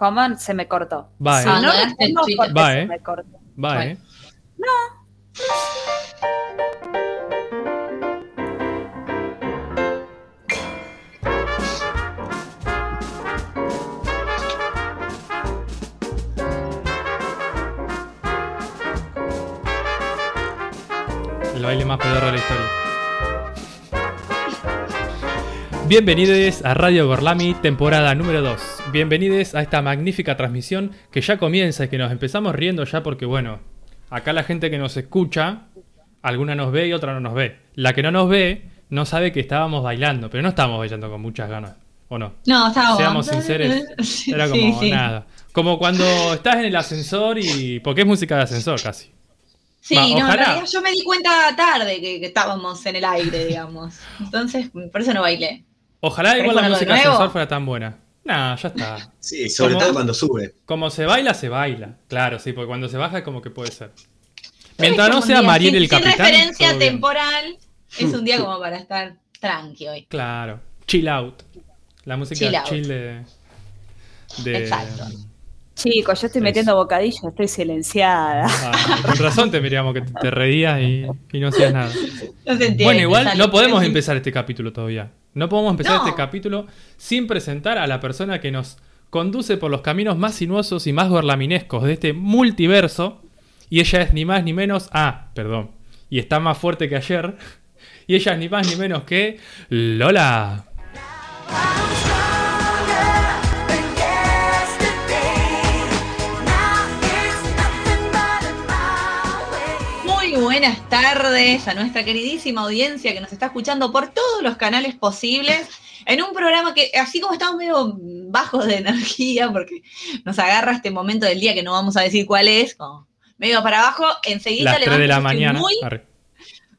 ¿Cómo? Se me cortó. Va, eh. no Ah, lo no, tengo porque Va, se eh. me cortó. Va, eh. El baile más pedorro de la historia. Bienvenidos a Radio Gorlami, temporada número 2. Bienvenidos a esta magnífica transmisión que ya comienza y que nos empezamos riendo ya porque, bueno, acá la gente que nos escucha, alguna nos ve y otra no nos ve. La que no nos ve no sabe que estábamos bailando, pero no estábamos bailando con muchas ganas, ¿o no? No, estábamos. Seamos sinceros, era como sí. nada. Como cuando estás en el ascensor y... porque es música de ascensor casi. Sí, Va, no, en realidad yo me di cuenta tarde que, que estábamos en el aire, digamos. Entonces, por eso no bailé. Ojalá igual la ¿Querés música de ascensor fuera tan buena. Nah, ya está. Sí, sobre todo cuando sube. Como se baila, se baila. Claro, sí, porque cuando se baja como que puede ser. Es Mientras no sea Mariel sin- el capitán. Sin referencia temporal, es un día como para estar tranqui hoy. Claro. Chill out. La música Chill chill, out. de. de- Exacto. Chicos, yo estoy metiendo bocadillo, estoy silenciada. Ah, con razón te mirábamos que te reías y, y no hacías nada. No se entiende, Bueno, igual no podemos empezar este capítulo todavía. No podemos empezar No. este capítulo sin presentar a la persona que nos conduce por los caminos más sinuosos y más gorlaminescos de este multiverso. Y ella es ni más ni menos. Ah, perdón. Y está más fuerte que ayer. Y ella es ni más ni menos que Lola. Buenas tardes a nuestra queridísima audiencia que nos está escuchando por todos los canales posibles. En un programa que, así como estamos medio bajos de energía, porque nos agarra este momento del día que no vamos a decir cuál es, como medio para abajo, enseguida Las 3 de levanto, la mañana. Muy,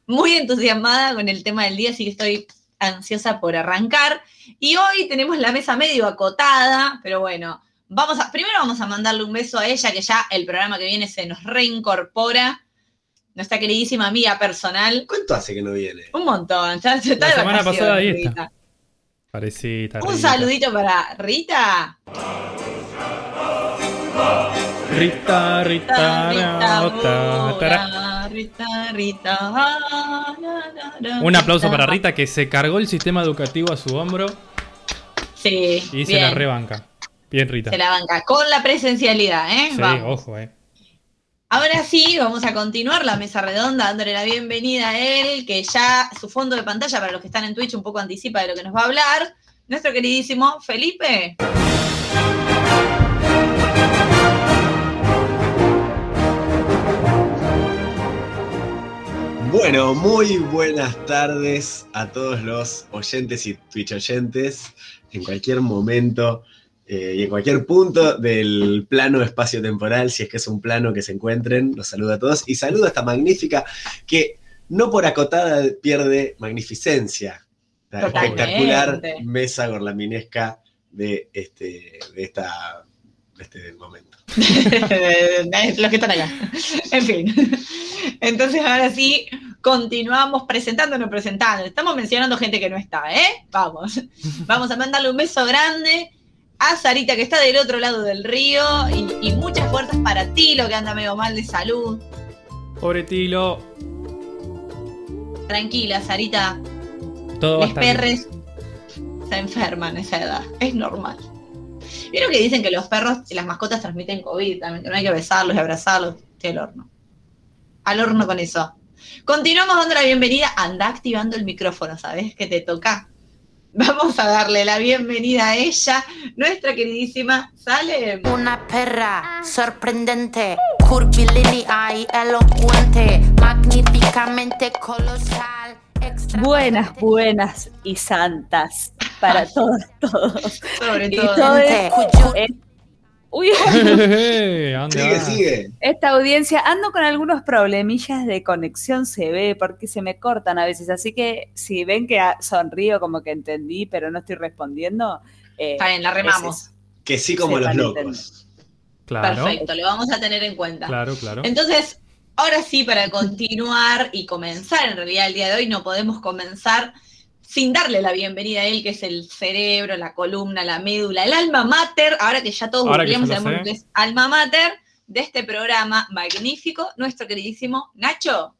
muy entusiasmada con el tema del día, así que estoy ansiosa por arrancar. Y hoy tenemos la mesa medio acotada, pero bueno, vamos a, primero vamos a mandarle un beso a ella, que ya el programa que viene se nos reincorpora. Nuestra queridísima amiga personal. ¿Cuánto hace que no viene? Un montón. Ya se está La de semana vacaciones, pasada ahí Rita. está. Parecita. Un Rita. saludito para Rita. Rita, Rita, Rita, Rita. Rita, Rita, Un aplauso para Rita que se cargó el sistema educativo a su hombro Sí, y se la rebanca. Bien, Rita. Se la banca con la presencialidad, ¿eh? Sí, Vamos. ojo, eh. Ahora sí, vamos a continuar la mesa redonda dándole la bienvenida a él, que ya su fondo de pantalla, para los que están en Twitch, un poco anticipa de lo que nos va a hablar. Nuestro queridísimo Felipe. Bueno, muy buenas tardes a todos los oyentes y Twitch oyentes en cualquier momento eh, y en cualquier punto del plano espacio-temporal, si es que es un plano que se encuentren. Los saludo a todos y saludo a esta magnífica que no por acotada pierde magnificencia. La Totalmente. espectacular mesa gorlaminesca de, este, de, esta, de este momento. los que están acá. En fin. Entonces, ahora sí, continuamos presentándonos, presentando. Estamos mencionando gente que no está, ¿eh? Vamos. Vamos a mandarle un beso grande a Sarita, que está del otro lado del río. Y, y muchas fuerzas para ti, lo que anda medio mal de salud. Pobre Tilo. Tranquila, Sarita. Todo Los estar bien. perros se enferman a esa edad. Es normal. Vieron que dicen que los perros y las mascotas transmiten COVID también, que no hay que besarlos y abrazarlos. Estoy al horno. Al horno con eso. Continuamos dando la bienvenida. Anda activando el micrófono, ¿sabes? Que te toca. Vamos a darle la bienvenida a ella, nuestra queridísima Salem. Una perra sorprendente, curvilínea y elocuente, magníficamente colosal. Buenas, buenas y santas para todos, todos. Sobre Y todo. Gente, es- Uy, ¿A dónde Sigue, sigue. esta audiencia, ando con algunos problemillas de conexión, se ve, porque se me cortan a veces, así que si ven que sonrío como que entendí, pero no estoy respondiendo, eh, Está bien, la remamos. Que sí como Sí, los locos. Claro, Perfecto, lo vamos a tener en cuenta. claro, claro. Entonces, ahora sí, para continuar y comenzar, en realidad el día de hoy no podemos comenzar sin darle la bienvenida a él, que es el cerebro, la columna, la médula, el alma mater, ahora que ya todos googleamos sabemos que es alma mater de este programa magnífico, nuestro queridísimo Nacho.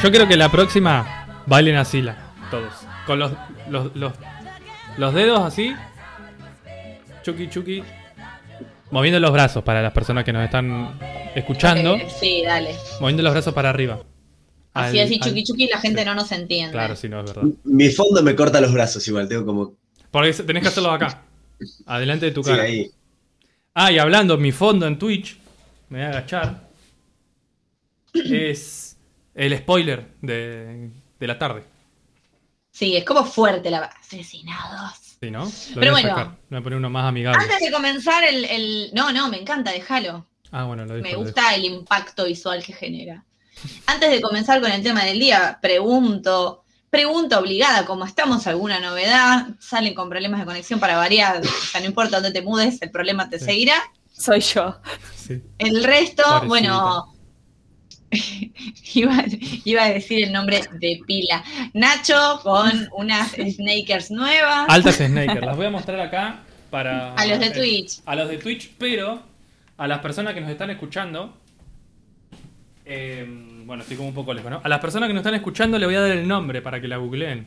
Yo creo que la próxima bailen así la, todos. Con los, los, los, los dedos así. Chuki chuki. Moviendo los brazos para las personas que nos están escuchando. Sí, dale. Moviendo los brazos para arriba. Así, Al- así, al- chuki chuki, la gente no nos entiende. Claro, sí, no es verdad. Mi fondo me corta los brazos igual, tengo como. Porque tenés que hacerlo acá. Adelante de tu Sí, cara. ahí. Ah, y hablando, mi fondo en Twitch, me voy a agachar. Es el spoiler de, de la tarde. Sí, es como fuerte la asesinados. Sí, ¿no? Lo Pero voy a bueno. sacar. Voy a poner uno más amigable. Antes de comenzar el, el- No, no, me encanta, déjalo. Ah, bueno, lo dejo. Me lo dejo. gusta el impacto visual que genera. Antes de comenzar con el tema del día, pregunto, pregunta obligada, como estamos alguna novedad, salen con problemas de conexión para variar, o sea, no importa dónde te mudes, el problema te Sí. seguirá. Soy yo. Sí. El resto, bueno, iba, iba a decir el nombre de pila. Nacho con unas snakers nuevas. Altas Snaker. Las voy a mostrar acá para. A los de eh, Twitch. A los de Twitch, pero a las personas que nos están escuchando. eh, bueno, estoy como un poco lejos, ¿no? A las personas que nos están escuchando le voy a dar el nombre para que la googleen.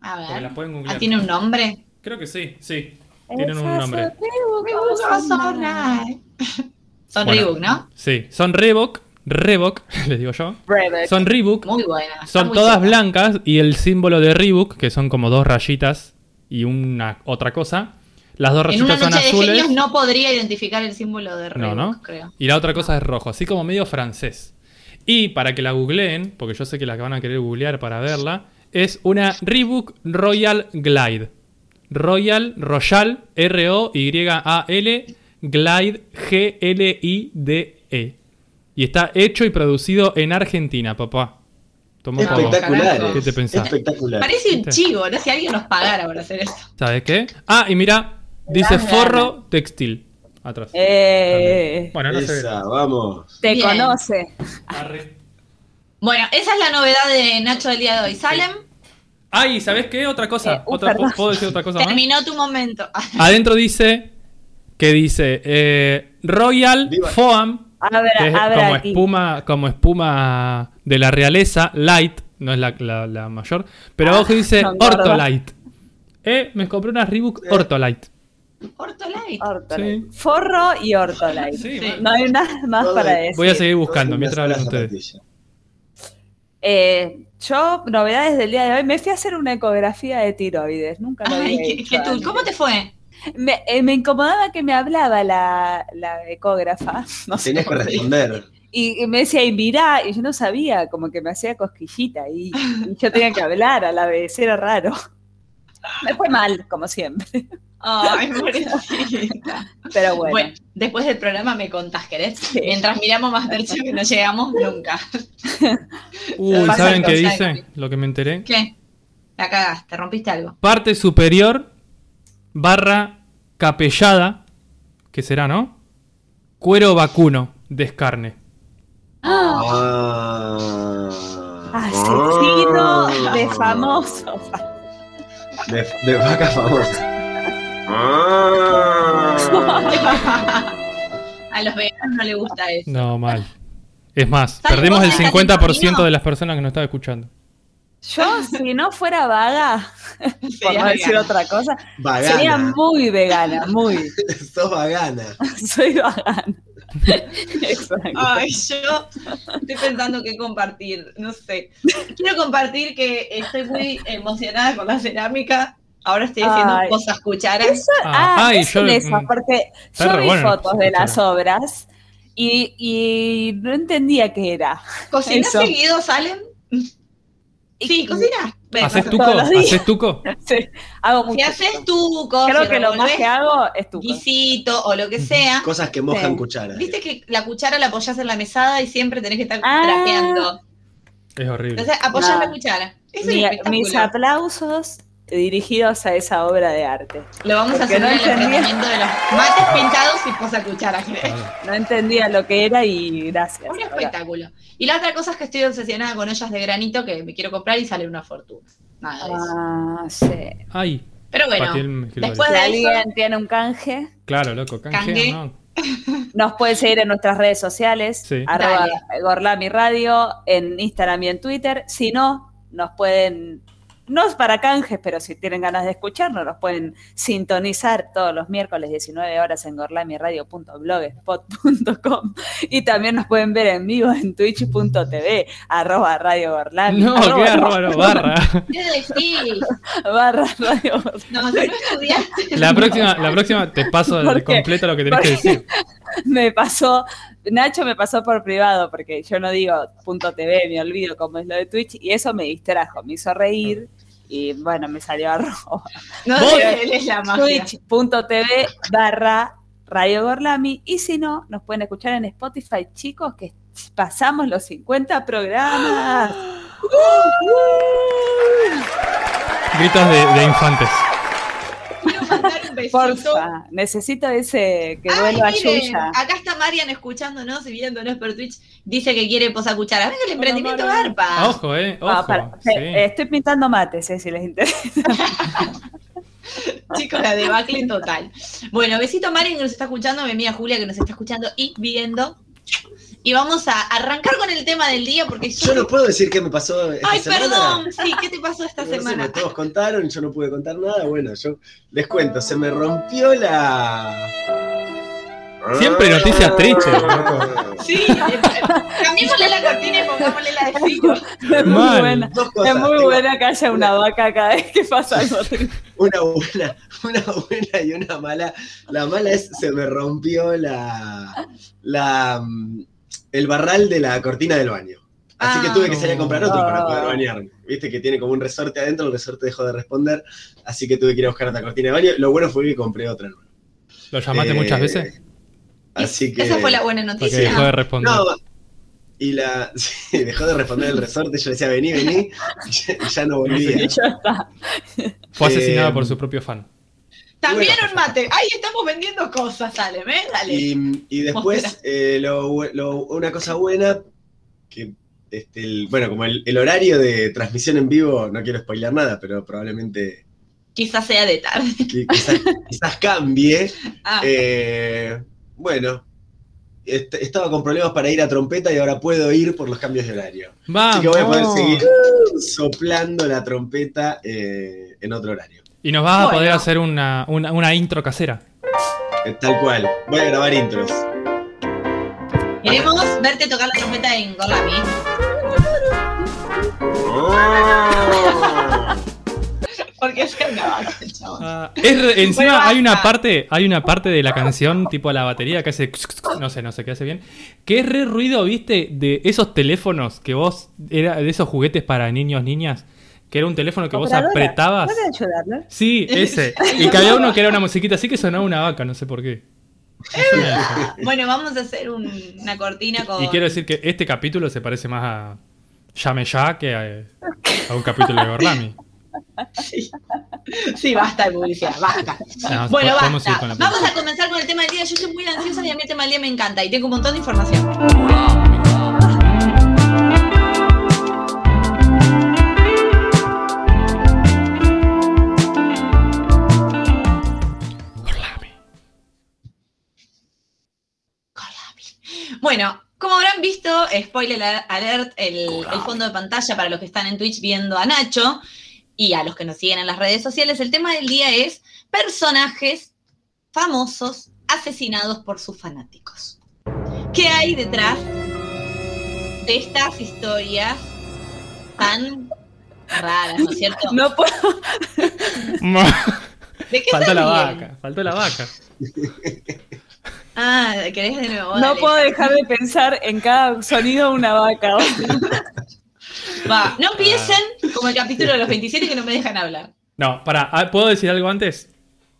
A Porque ver. la pueden googlear. Ah, ¿Tiene un nombre? Creo que sí, sí. Tienen un nombre. Son. Reebok, ¿no? Sí, son Reebok. Reebok, les digo yo. Son Reebok. Muy buena. está Son muy todas blancas y el símbolo de Reebok, que son como dos rayitas y una otra cosa. Las dos En una rayitas son de azules. genios no podría identificar el símbolo de No, Reebok, ¿no? creo. Y la otra cosa es rojo, así como medio francés. Y para que la googleen, porque yo sé que la van a querer googlear para verla, es una Reebok Royal Glide. Royal, Royal, R-O-Y-A-L, Glide, G-L-I-D-E. Y está hecho y producido en Argentina, papá. Toma Espectacular. ¿Qué te pensás? Espectacular. Parece un chivo, ¿no? Si alguien nos pagara por hacer esto. ¿Sabes qué? Ah, y mira, dice forro textil. Atrás. Eh, Bueno, no sé. Esa, vamos. te Bien. conoce. Arre. Bueno, esa es la novedad de Nacho del día de hoy. Salem, Ay, ¿sabes qué? Otra cosa. Eh, uh, otra. ¿Puedo decir otra cosa más? terminó tu momento. Adentro dice que dice eh, Royal Viva. Foam, Abra, es abra como aquí. espuma, como espuma de la realeza, light, no es la, la- la mayor, pero Ah, abajo dice no. Ortolite. Eh, me compré una Reebok Ortolite. Ortolite. Ortolite. Sí. Forro y Ortolite. Sí, Sí. No hay nada más Todo para decir. Voy a seguir buscando mientras hablan ustedes. Eh, yo, novedades del día de hoy, me fui a hacer una ecografía de tiroides. Nunca lo Ay, había qué, hecho qué tú- antes. ¿Cómo te fue? Me, eh, me incomodaba que me hablaba la, la ecógrafa. No sé Tenías que responder. Y, y me decía, y mirá, y yo no sabía, como que me hacía cosquillita y, y yo tenía que hablar a la vez, era raro. Me fue mal, como siempre. Ay, pobrecita. Pero bueno, Bueno, después del programa me contás, ¿querés? Sí. Mientras miramos más Masterchef que no llegamos nunca. Uy, ¿saben qué dice? Lo que me enteré. ¿Qué? La cagaste, rompiste algo. Parte superior barra capellada, que será, ¿no? Cuero vacuno, descarne. ¡Ah! Ah. asesino Ah. de famoso. De, de vaca famosa. Ah. A los veganos no les gusta eso. No, mal. Es más, ¿Sabes perdimos vos el dejaste 50% camino? de las personas que nos estaban escuchando. Yo, si no fuera vaga, por no decir otra cosa, Vagana. sería muy vegana, muy. Sos vagana. Soy vegana. Exacto. Ay, yo estoy pensando qué compartir, no sé. Quiero compartir que estoy muy emocionada con la cerámica. Ahora estoy haciendo Ay. cosas cucharas. Eso, Ah, ah, ay, es yo- en esas, mm, porque yo vi bueno, fotos de las obras y, y no entendía qué era. ¿Cocinas Eso. seguido, Salen? Sí, cocinas. Ven, ¿Haces tuco? ¿Haces tuco? Sí, hago mucho. Si haces tuco, Creo si que lo más que hago es tu guisito o lo que sea, Cosas que mojan Sí. cuchara. viste que la cuchara la apoyás en la mesada y siempre tenés que estar Ah. trapeando. Es horrible. Entonces apoyás No. la cuchara. Eso Mi- es mis aplausos dirigidos a esa obra de arte. Lo vamos a hacer no en el entendía. enfrentamiento de los mates pintados y posa cuchara. No entendía lo que era y gracias. Un Ahora, espectáculo. Y la otra cosa es que estoy obsesionada con ollas de granito que me quiero comprar y sale una fortuna. Nada de eso. Ah, sí. Ay, Pero bueno, el después de alguien tiene un canje, claro, loco, canje, Canje. ¿no? nos puede seguir en nuestras redes sociales, Sí. arroba. Gorlami Radio, en Instagram y en Twitter. Si no, nos pueden, no es para canjes, pero si tienen ganas de escucharnos, nos pueden sintonizar todos los miércoles 19 horas en gorlamiradio.blogspot.com y también nos pueden ver en vivo en twitch.tv, arroba Radio Gorlami. No, arroba, qué arroba, no, barra. ¿qué decís? barra Radio Gorlami. No, si no estudiaste. La próxima, la próxima te paso completo lo que tenés que decir. me pasó, Nacho me pasó por privado, porque yo no digo punto TV, me olvido cómo es lo de Twitch, y eso me distrajo, me hizo reír, y bueno, me salió arroba. No sé. Twitch.tv barra Radio Gorlami, y si no, nos pueden escuchar en Spotify, chicos, que pasamos los 50 programas. Gritos de, de infantes. Quiero mandar un besito. Porfa, necesito ese que vuelva a Yuya. acá está Marian escuchándonos y viéndonos por Twitch. Dice que quiere posa cuchara. Venga el emprendimiento Marian. garpa. Ojo, eh. Ojo. Ah, para- sí. eh, Estoy pintando mates, eh, si les interesa. Chicos, la debacle total. Bueno, besito a Marian que nos está escuchando, mi amiga Julia que nos está escuchando y viendo. Y vamos a arrancar con el tema del día porque yo. Yo no puedo decir qué me pasó esta Ay, semana. perdón. Sí, ¿qué te pasó esta No sé, semana? me- todos contaron, yo no pude contar nada. Bueno, yo les cuento, se me rompió la. Siempre noticias tristes. Sí, eh, cambiémosle la cortina y pongámosle la de frío. Es muy buena. Es muy tengo buena que haya una vaca cada vez que pasa algo. Una buena, una buena y una mala. La mala es se me rompió la, la mm, el barral de la cortina del baño. Así que Ah. tuve que salir a comprar otro para Ah. poder bañarme. Viste que tiene como un resorte adentro, el resorte dejó de responder, así que tuve que ir a buscar otra cortina de baño. Lo bueno fue que compré otra nueva. ¿Lo llamaste Eh, muchas veces? Así que. Esa fue la buena Porque noticia. dejó de responder. No, y la. sí, dejó de responder el resorte. Yo le decía, vení, vení. Y ya, no volvía. Y ya está. Fue asesinado eh, por su propio fan. También un mate. Ay, estamos vendiendo cosas, sale, ¿eh? Dale. Y, y después, eh, lo bu- lo- una cosa buena, que este, el- bueno, como el, el horario de transmisión en vivo, no quiero spoiler nada, pero probablemente Quizás sea de tarde. qui- quizás, quizás cambie. Ah, Eh, bueno, est- estaba con problemas para ir a trompeta y ahora puedo ir por los cambios de horario. Vamos. Así que voy a poder seguir soplando la trompeta eh, en otro horario. Y nos vas a poder hacer una, una, una intro casera. Tal cual. Voy a grabar intros. queremos verte tocar la trompeta en Gorlami. Oh. Porque es una vaca, chavos. Ah, es re- encima Bueno, hay una parte, hay una parte de la canción, tipo la batería que hace no sé, no sé qué hace bien, que es re ruido, ¿viste? De esos teléfonos que vos era de esos juguetes para niños, niñas, que era un teléfono que vos apretabas. ¿Puede ayudarle? Sí, ese. Y que había uno que era una musiquita así que sonaba una vaca, no sé por qué. Bueno, vamos a hacer un- una cortina con. Y quiero decir que este capítulo se parece más a Llame Ya que a, a un capítulo de Gorlami. Sí. Sí, basta de publicidad, basta. No, Bueno, basta. Vamos a comenzar con el tema del día. Yo estoy muy ansiosa y a mí el tema del día me encanta y tengo un montón de información. Bueno, como habrán visto, spoiler alert, el, el fondo de pantalla para los que están en Twitch viendo a Nacho y a los que nos siguen en las redes sociales, el tema del día es personajes famosos asesinados por sus fanáticos. ¿Qué hay detrás de estas historias tan raras, ¿no es cierto? No puedo. ¿De qué Faltó se la vaca, faltó la vaca. Ah, ¿querés de nuevo? No Dale. puedo dejar de pensar en cada sonido de una vaca. Va, no empiecen como el capítulo de los 27 que no me dejan hablar. No, para, ¿puedo decir algo antes?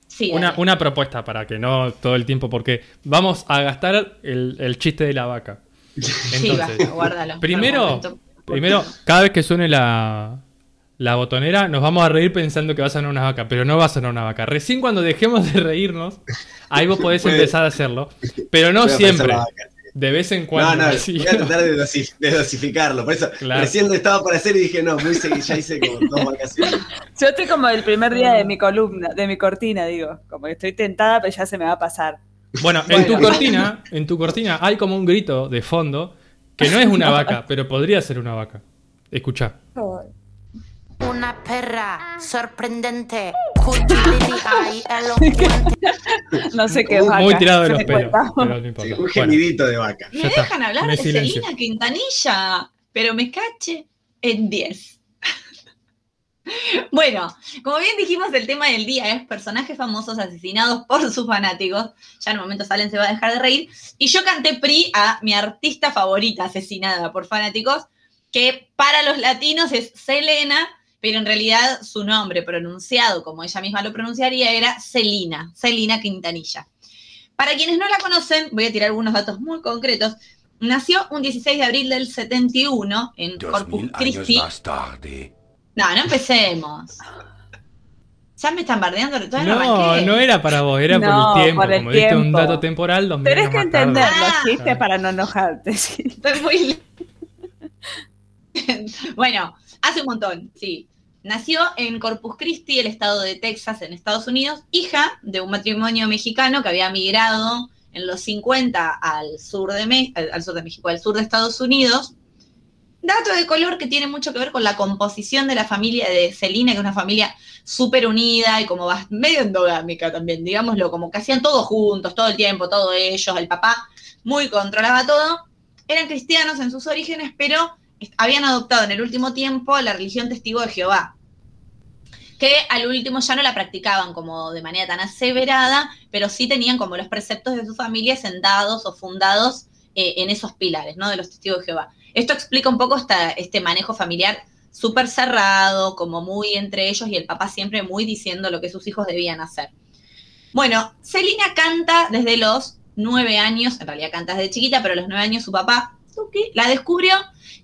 Sí, Una, una propuesta para que no todo el tiempo, porque vamos a gastar el, el chiste de la vaca. Sí, va, guárdalo. primero- primero, cada vez que suene la, la botonera, nos vamos a reír pensando que va a sonar una vaca, pero no va a sonar una vaca. Recién cuando dejemos de reírnos, ahí vos podés empezar a hacerlo, pero no siempre. De vez en cuando. no, así. voy a tratar de, dosi- de dosificarlo. Por eso, Claro. recién lo estaba por hacer y dije, no, muy seguido, ya hice como dos vacas. seguidas. Yo estoy como el primer día de mi columna, de mi cortina, digo. Como que estoy tentada, pero ya se me va a pasar. Bueno, en tu Bueno. cortina, en tu cortina hay como un grito de fondo que no es una vaca, pero podría ser una vaca. Escucha. Una perra sorprendente. No sé qué Muy vaca. Muy tirado de los me pelos, cuenta. pero no importa. Sí, un Bueno, gemidito de vaca. ¿Me Ya está, dejan hablar me de silencio. Selina Quintanilla? Pero me cache en 10. bueno, como bien dijimos, el tema del día es personajes famosos asesinados por sus fanáticos. Ya en un momento Salen se va a dejar de reír. Y yo canté PRI a mi artista favorita asesinada por fanáticos, que para los latinos es Selena, pero en realidad su nombre pronunciado, como ella misma lo pronunciaría, era Celina, Celina Quintanilla. Para quienes no la conocen, voy a tirar algunos datos muy concretos. Nació un 16 de abril del 71 en Dos Corpus mil años Christi. más tarde. No, no empecemos. Ya me están bardeando, todavía no, No, no era para vos, era No, por el tiempo. por el Como diste un dato temporal, dos mil Tenés que entender los Ah. para no enojarte. sí. Estoy muy... bueno, hace un montón, sí. Nació en Corpus Christi, el estado de Texas, en Estados Unidos, hija de un matrimonio mexicano que había migrado en los 50 al sur de, al sur de México, al sur de Estados Unidos. Dato de color que tiene mucho que ver con la composición de la familia de Celina, que es una familia súper unida y como medio endogámica también, digámoslo, como que hacían todo juntos, todo el tiempo, todos ellos, el papá muy controlaba todo. Eran cristianos en sus orígenes, pero habían adoptado en el último tiempo la religión testigo de Jehová, que al último ya no la practicaban como de manera tan aseverada, pero sí tenían como los preceptos de su familia sentados o fundados eh, en esos pilares, ¿no? De los testigos de Jehová. Esto explica un poco esta- este manejo familiar súper cerrado, como muy entre ellos y el papá siempre muy diciendo lo que sus hijos debían hacer. Bueno, Celina canta desde los nueve años, en realidad canta desde chiquita, pero a los nueve años su papá La descubrió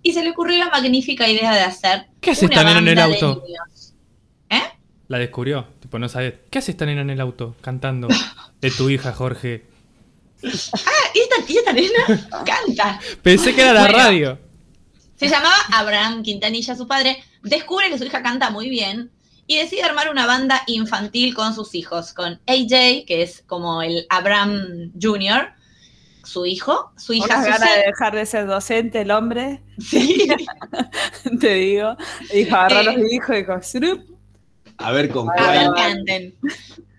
y se le ocurrió la magnífica idea de hacer ¿Qué hace una esta nena en el de auto? niños. La descubrió. Tipo, no sabes. ¿Qué hace esta nena en el auto cantando? De tu hija, Jorge. Ah, ¿y esta, y esta nena canta. Pensé que era la Bueno. radio. Se llamaba Abraham Quintanilla, su padre, descubre que su hija canta muy bien y decide armar una banda infantil con sus hijos, con AJ, que es como el Abraham Jr., su hijo, su hija Unas ganas Susan. de dejar de ser docente el hombre, Sí. te digo. Dijo, agarró Eh. los hijos y dijo, "Srup". A ver con A ver.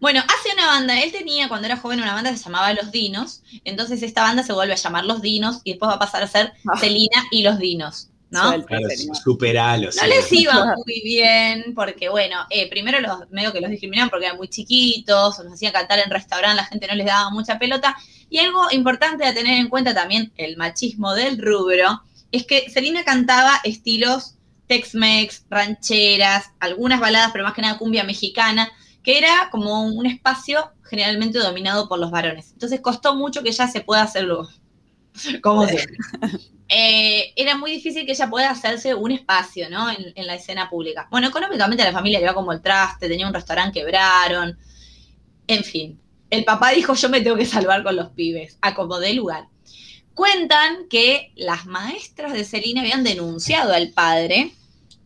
Bueno, hace una banda. Él tenía, cuando era joven, una banda que se llamaba Los Dinos. Entonces esta banda se vuelve a llamar Los Dinos y después va a pasar a ser Ah. Celina y Los Dinos, ¿no? Claro, señor. superalo. No sí. les iba muy bien, porque bueno, eh, primero los medio que los discriminaban porque eran muy chiquitos, o los hacían cantar en restaurante, la gente no les daba mucha pelota. Y algo importante a tener en cuenta también, el machismo del rubro, es que Selena cantaba estilos Tex-Mex, rancheras, algunas baladas, pero más que nada cumbia mexicana, que era como un espacio generalmente dominado por los varones. Entonces costó mucho que ella se pueda hacerlo como. Eh, era muy difícil que ella pueda hacerse un espacio, ¿no? En, en la escena pública. Bueno, económicamente la familia iba como el traste, tenía un restaurante, quebraron. En fin, el papá dijo, yo me tengo que salvar con los pibes, acomodé lugar. Cuentan que las maestras de Celina habían denunciado al padre,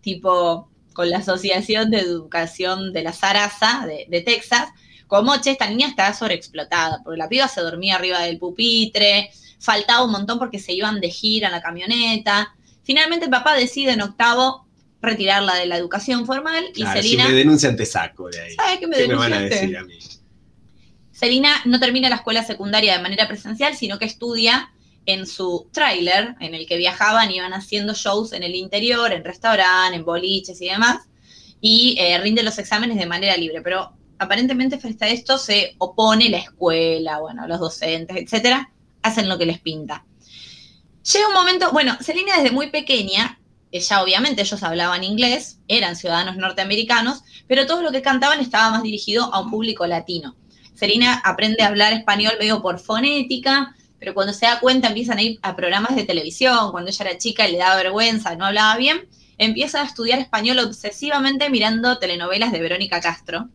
tipo con la Asociación de Educación de la Sarasa de, de Texas, como, che, esta niña está sobreexplotada, porque la piba se dormía arriba del pupitre, faltaba un montón porque se iban de gira en la camioneta. Finalmente el papá decide en octavo retirarla de la educación formal y Claro, si Celina... me denuncian te saco de ahí. ¿Sabe qué me ¿Qué me van a decir a mí? Celina no termina la escuela secundaria de manera presencial, sino que estudia en su tráiler, en el que viajaban y iban haciendo shows en el interior, en restaurantes, en boliches y demás, y eh, rinde los exámenes de manera libre. Pero aparentemente frente a esto se opone la escuela, bueno, los docentes, etcétera, hacen lo que les pinta. Llega un momento, bueno, Celina desde muy pequeña, ella obviamente ellos hablaban inglés, eran ciudadanos norteamericanos, pero todo lo que cantaban estaba más dirigido a un público latino. Celina aprende a hablar español medio por fonética, pero cuando se da cuenta empiezan a ir a programas de televisión, cuando ella era chica y le daba vergüenza, no hablaba bien, empieza a estudiar español obsesivamente mirando telenovelas de Verónica Castro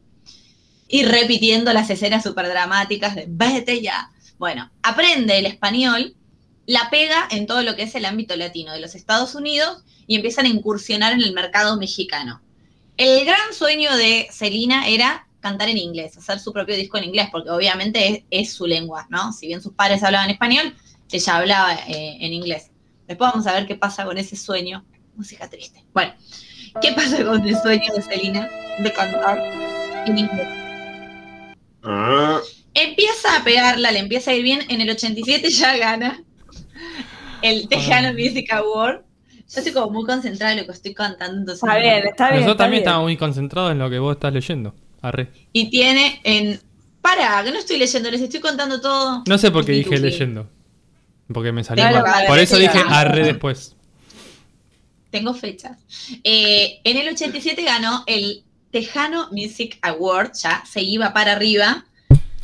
y repitiendo las escenas súper dramáticas de vete ya. Bueno, aprende el español, la pega en todo lo que es el ámbito latino de los Estados Unidos y empiezan a incursionar en el mercado mexicano. El gran sueño de Celina era cantar en inglés, hacer su propio disco en inglés, porque obviamente es, su lengua, ¿no? Si bien sus padres hablaban español, ella hablaba eh, en inglés. Después vamos a ver qué pasa con ese sueño. Música triste. Bueno, ¿qué pasa con el sueño de Celina de cantar en inglés? Ah, Empieza a pegarla, le empieza a ir bien. En el 87 ya gana el Tejano Music Award. Yo estoy como muy concentrada en lo que estoy cantando. entonces Está bien, está bien. Nosotros está también bien. estamos muy concentrados en lo que vos estás leyendo. Arre. Y tiene en. Para, que no estoy leyendo, les estoy contando todo. No sé por qué dije leyendo. Porque me salió Claro, mal. vale, Por eso dije arre después. Tengo fechas. Eh, en el 87 ganó el Tejano Music Award, ya se iba para arriba.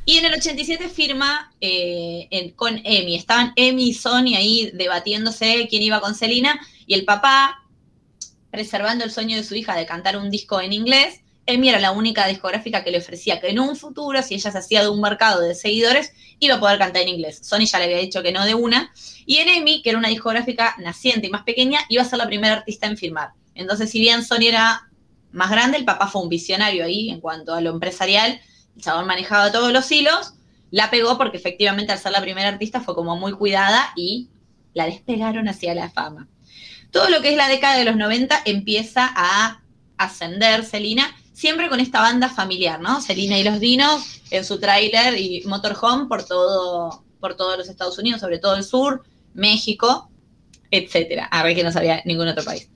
Y en el 87 firma eh, con Emi. Estaban Emi y Sony ahí debatiéndose quién iba con Selena. Y el papá, preservando el sueño de su hija de cantar un disco en inglés, Emi era la única discográfica que le ofrecía que en un futuro, si ella se hacía de un mercado de seguidores, iba a poder cantar en inglés. Sony ya le había dicho que no de una. Y en EMI, que era una discográfica naciente y más pequeña, iba a ser la primera artista en firmar. Entonces, si bien Sony era más grande, el papá fue un visionario ahí en cuanto a lo empresarial. El chabón manejaba todos los hilos. La pegó porque efectivamente al ser la primera artista fue como muy cuidada y la despegaron hacia la fama. Todo lo que es la década de los 90 empieza a ascender Celina, siempre con esta banda familiar, ¿no? Celina y los Dinos en su tráiler y motorhome por todo, por todos los Estados Unidos, sobre todo el sur, México, etcétera. A ver que no sabía ningún otro país.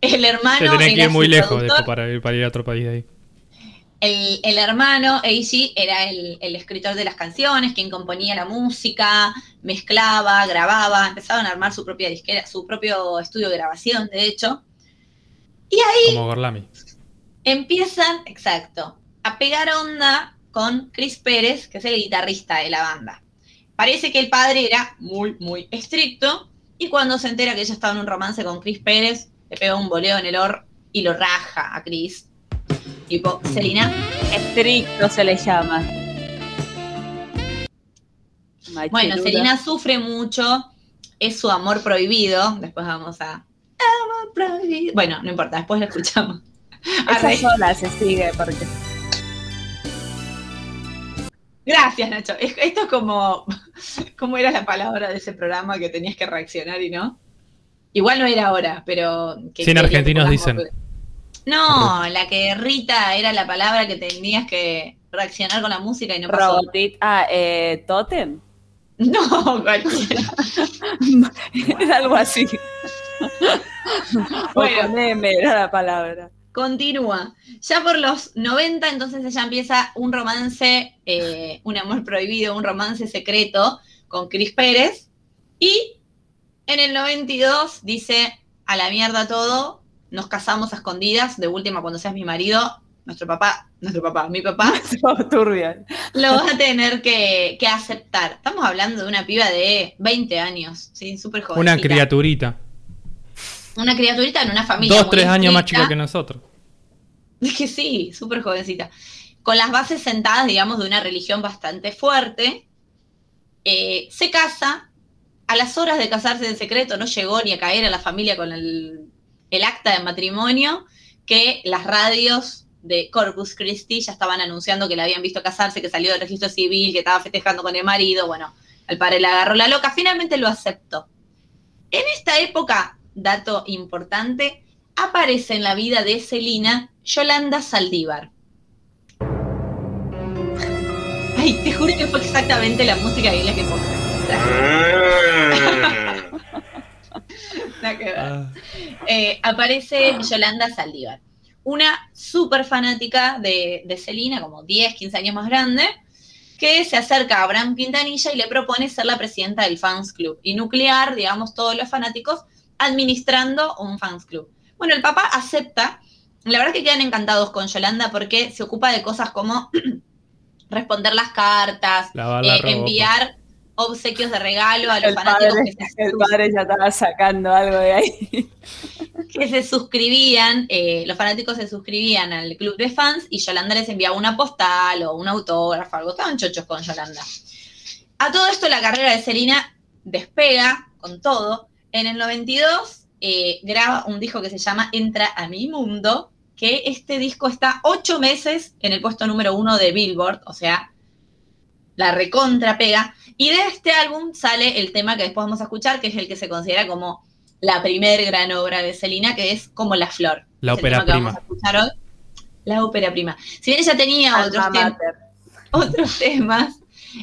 El hermano. Te tenés que ir muy lejos para ir, para ir a otro país de ahí. El, el hermano, Eiji, era el, el escritor de las canciones, quien componía la música, mezclaba, grababa, empezaban a armar su propia disquera, su propio estudio de grabación, de hecho. Como Gorlami. Empiezan, exacto, a pegar onda con Chris Pérez, que es el guitarrista de la banda. Parece que el padre era muy, muy estricto, y cuando se entera que ella estaba en un romance con Chris Pérez, le pega un boleo en el or y lo raja a Chris. Tipo, Selina, Estricto se le llama. Bueno. Selena sufre mucho, es su amor prohibido. Después vamos a. Amor prohibido. Bueno, no importa, después lo escuchamos. Esa sola se sigue porque. Gracias, Nacho. Es- Esto es como. ¿Cómo era la palabra de ese programa que tenías que reaccionar y no? Igual no era ahora, pero. que Cien quería argentinos que dicen. No, la que Rita era la palabra que tenías que reaccionar con la música y no pasó. Robotit. Ah, eh, Totem. No, cualquiera. Era algo así. Bueno. O con M era la palabra. Continúa. Ya por los 90, entonces ella empieza un romance, eh, un amor prohibido, un romance secreto con Chris Pérez. Y en el 92 dice, a la mierda todo, nos casamos a escondidas, de última cuando seas mi marido, nuestro papá, nuestro papá, mi papá, Todo turbio. lo vas a tener que, que aceptar. Estamos hablando de una piba de 20 años, ¿sí? Súper joven. Una criaturita. Una criaturita en una familia. Dos, muy tres años más chica que nosotros. Es que sí, súper jovencita. Con las bases sentadas, digamos, de una religión bastante fuerte. Eh, se casa. A las horas de casarse en secreto no llegó ni a caer a la familia con el, el acta de matrimonio, que las radios de Corpus Christi ya estaban anunciando que la habían visto casarse, que salió del registro civil, que estaba festejando con el marido. Bueno, al padre le agarró la loca. Finalmente lo aceptó. En esta época, dato importante, aparece en la vida de Celina Yolanda Saldívar. Ay, te juro que fue exactamente la música que la que puse. Nada que ver. Ah, Eh, aparece Yolanda Saldívar, una súper fanática de, Celina, como 10, 15 años más grande, que se acerca a Abraham Quintanilla y le propone ser la presidenta del fans club y nuclear, digamos, todos los fanáticos administrando un fans club. Bueno, el papá acepta. La verdad que quedan encantados con Yolanda porque se ocupa de cosas como responder las cartas, la eh, enviar obsequios de regalo a los El fanáticos padre, que se, el padre ya estaba sacando algo de ahí. que se suscribían, eh, los fanáticos se suscribían al club de fans y Yolanda les enviaba una postal o un autógrafo, algo. Estaban chochos con Yolanda. A todo esto la carrera de Selena despega con todo. En el 92 eh, graba un disco que se llama Entra a mi mundo, que este disco está ocho meses en el puesto número uno de Billboard, o sea, la recontra pega. Y de este álbum sale el tema que después vamos a escuchar, que es el que se considera como la primer gran obra de Selena, que es como La Flor. La Es el ópera prima. vamos a escuchar hoy. La ópera prima. Si bien ella tenía otros Alma mater. otros temas.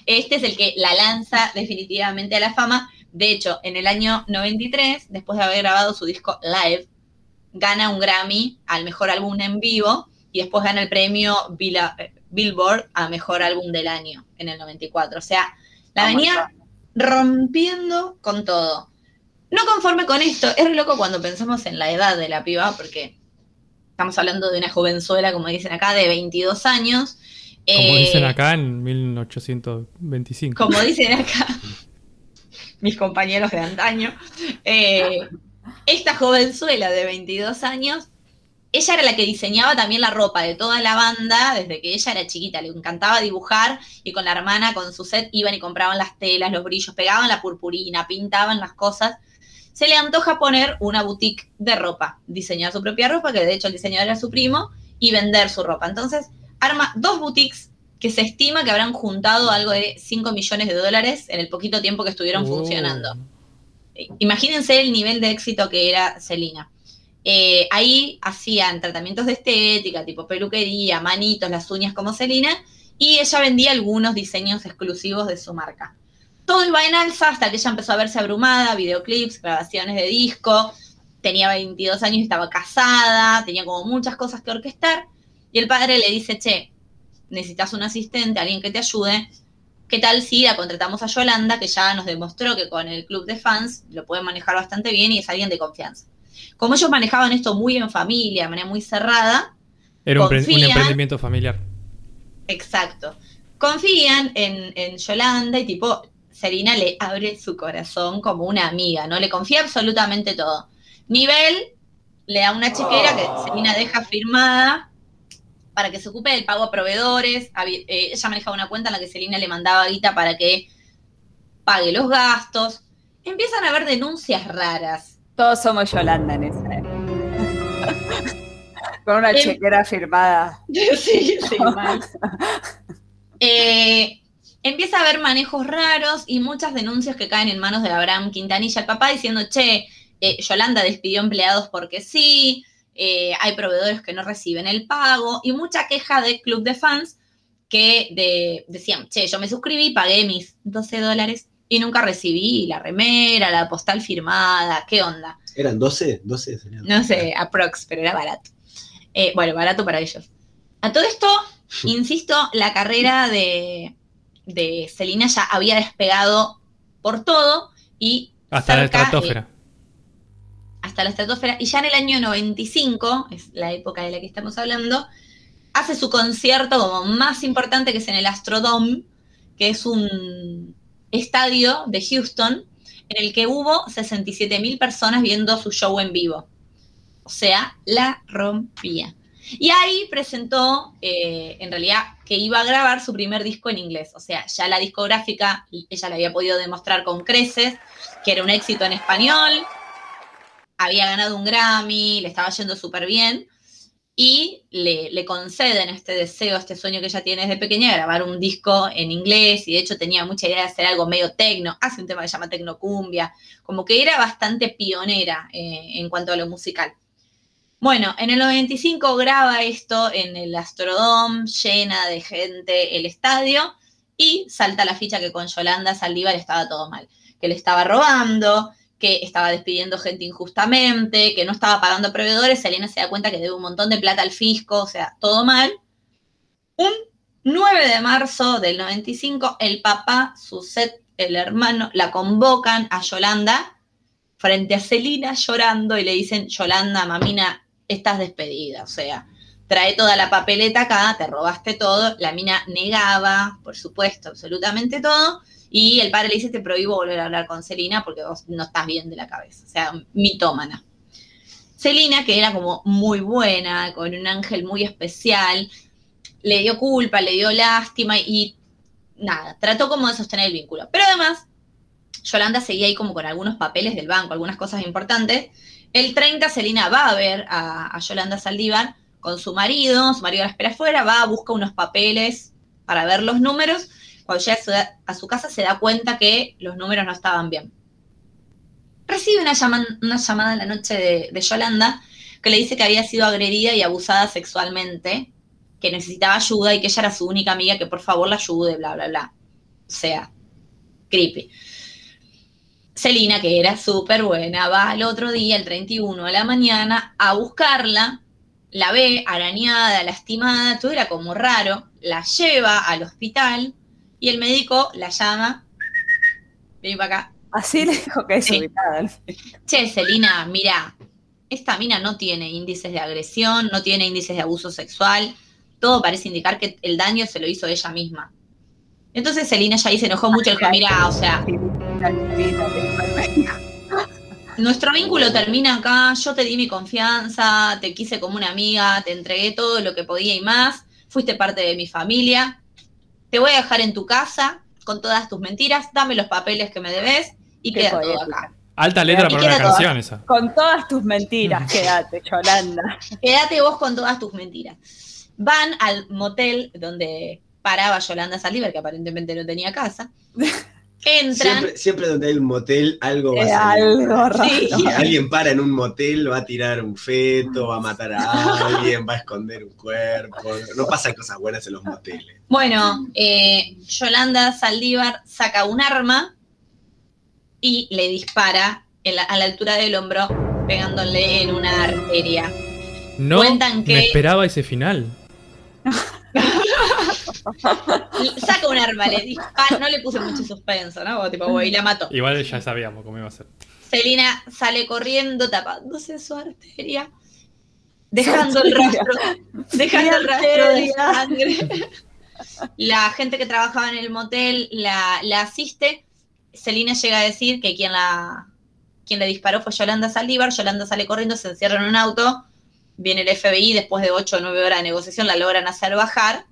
Este es el que la lanza definitivamente a la fama. De hecho, en el año 93, después de haber grabado su disco Live, gana un Grammy al mejor álbum en vivo y después gana el premio eh, Billboard a mejor álbum del año en el 94. O sea, la Vamos, venía rompiendo con todo. No conforme con esto, es re loco cuando pensamos en la edad de la piba, porque estamos hablando de una jovenzuela, como dicen acá, de 22 años. Como Eh, dicen acá en 1825. como dicen acá mis compañeros de antaño, eh, esta jovenzuela de 22 años, ella era la que diseñaba también la ropa de toda la banda desde que ella era chiquita, le encantaba dibujar y con la hermana, con su set, iban y compraban las telas, los brillos, pegaban la purpurina, pintaban las cosas. Se le antoja poner una boutique de ropa, diseñar su propia ropa, que de hecho el diseñador era su primo, y vender su ropa. Entonces, arma dos boutiques que se estima que habrán juntado algo de 5 millones de dólares en el poquito tiempo que estuvieron Oh. funcionando. Imagínense el nivel de éxito que era Celina. Eh, ahí hacían tratamientos de estética, tipo peluquería, manitos, las uñas como Celina, y ella vendía algunos diseños exclusivos de su marca. Todo iba en alza hasta que ella empezó a verse abrumada, videoclips, grabaciones de disco, tenía 22 años y estaba casada, tenía como muchas cosas que orquestar, y el padre le dice, che, necesitas un asistente, alguien que te ayude, ¿qué tal si la contratamos a Yolanda, que ya nos demostró que con el club de fans lo puede manejar bastante bien y es alguien de confianza? Como ellos manejaban esto muy en familia, de manera muy cerrada, Era un, emprendimiento familiar. exacto, confían en, en Yolanda y tipo, Serena le abre su corazón como una amiga, ¿no? Le confía absolutamente todo. Nivel le da una chequera que Serena deja firmada para que se ocupe del pago a proveedores. Eh, ella manejaba una cuenta en la que Selina le mandaba guita para que pague los gastos. Empiezan a haber denuncias raras. Todos somos Yolanda en esa época. Con una chequera firmada. sí, sí, mal. Eh, empieza a haber manejos raros y muchas denuncias que caen en manos de Abraham Quintanilla, el papá, diciendo, che, eh, Yolanda despidió empleados porque sí, eh, hay proveedores que no reciben el pago y mucha queja de club de fans que de- decían, che, yo me suscribí, pagué mis 12 dólares y nunca recibí la remera, la postal firmada, ¿qué onda? ¿Eran 12? 12 serían. No sé, aprox, pero era barato. Eh, bueno, barato para ellos. A todo esto, insisto, la carrera de, de Celina ya había despegado por todo y Hasta la eh, estratosfera. hasta la estratosfera. Y ya en el año 95, es la época de la que estamos hablando, hace su concierto como más importante que es en el Astrodome, que es un estadio de Houston en el que hubo 67 mil personas viendo su show en vivo. O sea, la rompía. Y ahí presentó, eh, en realidad, que iba a grabar su primer disco en inglés. O sea, ya la discográfica, ella le había podido demostrar con creces que era un éxito en español, había ganado un Grammy, le estaba yendo súper bien, y le, conceden este deseo, este sueño que ella tiene desde pequeña, de grabar un disco en inglés, y de hecho tenía mucha idea de hacer algo medio tecno, hace un tema que se llama Tecnocumbia, como que era bastante pionera eh, en cuanto a lo musical. Bueno, en el 95 graba esto en el Astrodome, llena de gente el estadio, y salta la ficha que con Yolanda Saldívar estaba todo mal, que le estaba robando, que estaba despidiendo gente injustamente, que no estaba pagando proveedores, Selena se da cuenta que debe un montón de plata al fisco, o sea, todo mal. Un 9 de marzo del 95, el papá, su set, el hermano, la convocan a Yolanda frente a Celina llorando y le dicen, Yolanda, mamina, estás despedida, o sea, trae toda la papeleta acá, te robaste todo, la mina negaba, por supuesto, absolutamente todo, y el padre le dice, te prohíbo volver a hablar con Celina porque vos no estás bien de la cabeza, o sea, mitómana. Celina, que era como muy buena, con un ángel muy especial, le dio culpa, le dio lástima y nada, trató como de sostener el vínculo. Pero además, Yolanda seguía ahí como con algunos papeles del banco, algunas cosas importantes. El 30, Celina va a ver a, a Yolanda Saldívar con su marido, su marido la espera afuera, va, busca unos papeles para ver los números. Cuando llega a su, casa se da cuenta que los números no estaban bien. Recibe una llamada en la noche de, de Yolanda que le dice que había sido agredida y abusada sexualmente, que necesitaba ayuda y que ella era su única amiga, que por favor la ayude, bla, bla, bla. O sea, creepy. Celina, que era súper buena, va al otro día, el 31 de la mañana, a buscarla, la ve arañada, lastimada, todo era como raro, la lleva al hospital y el médico la llama, ven para acá. Así le dijo que es Sí. ubicada. Che, Celina, mira, esta mina no tiene índices de agresión, no tiene índices de abuso sexual, todo parece indicar que el daño se lo hizo ella misma. Entonces Celina ya ahí se enojó mucho, le dijo, mira, o sea, nuestro vínculo termina acá, yo te di mi confianza, te quise como una amiga, te entregué todo lo que podía y más, fuiste parte de mi familia, te voy a dejar en tu casa con todas tus mentiras, dame los papeles que me debes y Qué queda todo acá. Alta letra Y para una canción esa. Con todas tus mentiras, quédate, Yolanda. Quédate vos con todas tus mentiras. Van al motel donde paraba Yolanda Saldívar, que aparentemente no tenía casa. Entran. Siempre, siempre donde hay un motel, algo va a Es salir. algo raro. Sí. Si alguien para en un motel, va a tirar un feto, va a matar a alguien, va a esconder un cuerpo. No pasan cosas buenas en los moteles. Bueno, eh, Yolanda Saldívar saca un arma y le dispara la- a la altura del hombro, pegándole en una arteria. No Cuentan que- me esperaba ese final. Saca un arma, le dispara, no le puse mucho suspenso, ¿no? Tipo, y la mató. Igual ya sabíamos cómo iba a ser. Celina sale corriendo tapándose su arteria, dejando el rastro, dejando el rastro de sangre. La gente que trabajaba en el motel la, la asiste. Celina llega a decir que quien la quien le disparó fue Yolanda Saldívar. Yolanda sale corriendo, se encierra en un auto. Viene el FBI, después de 8 o 9 horas de negociación, la logran hacer bajar.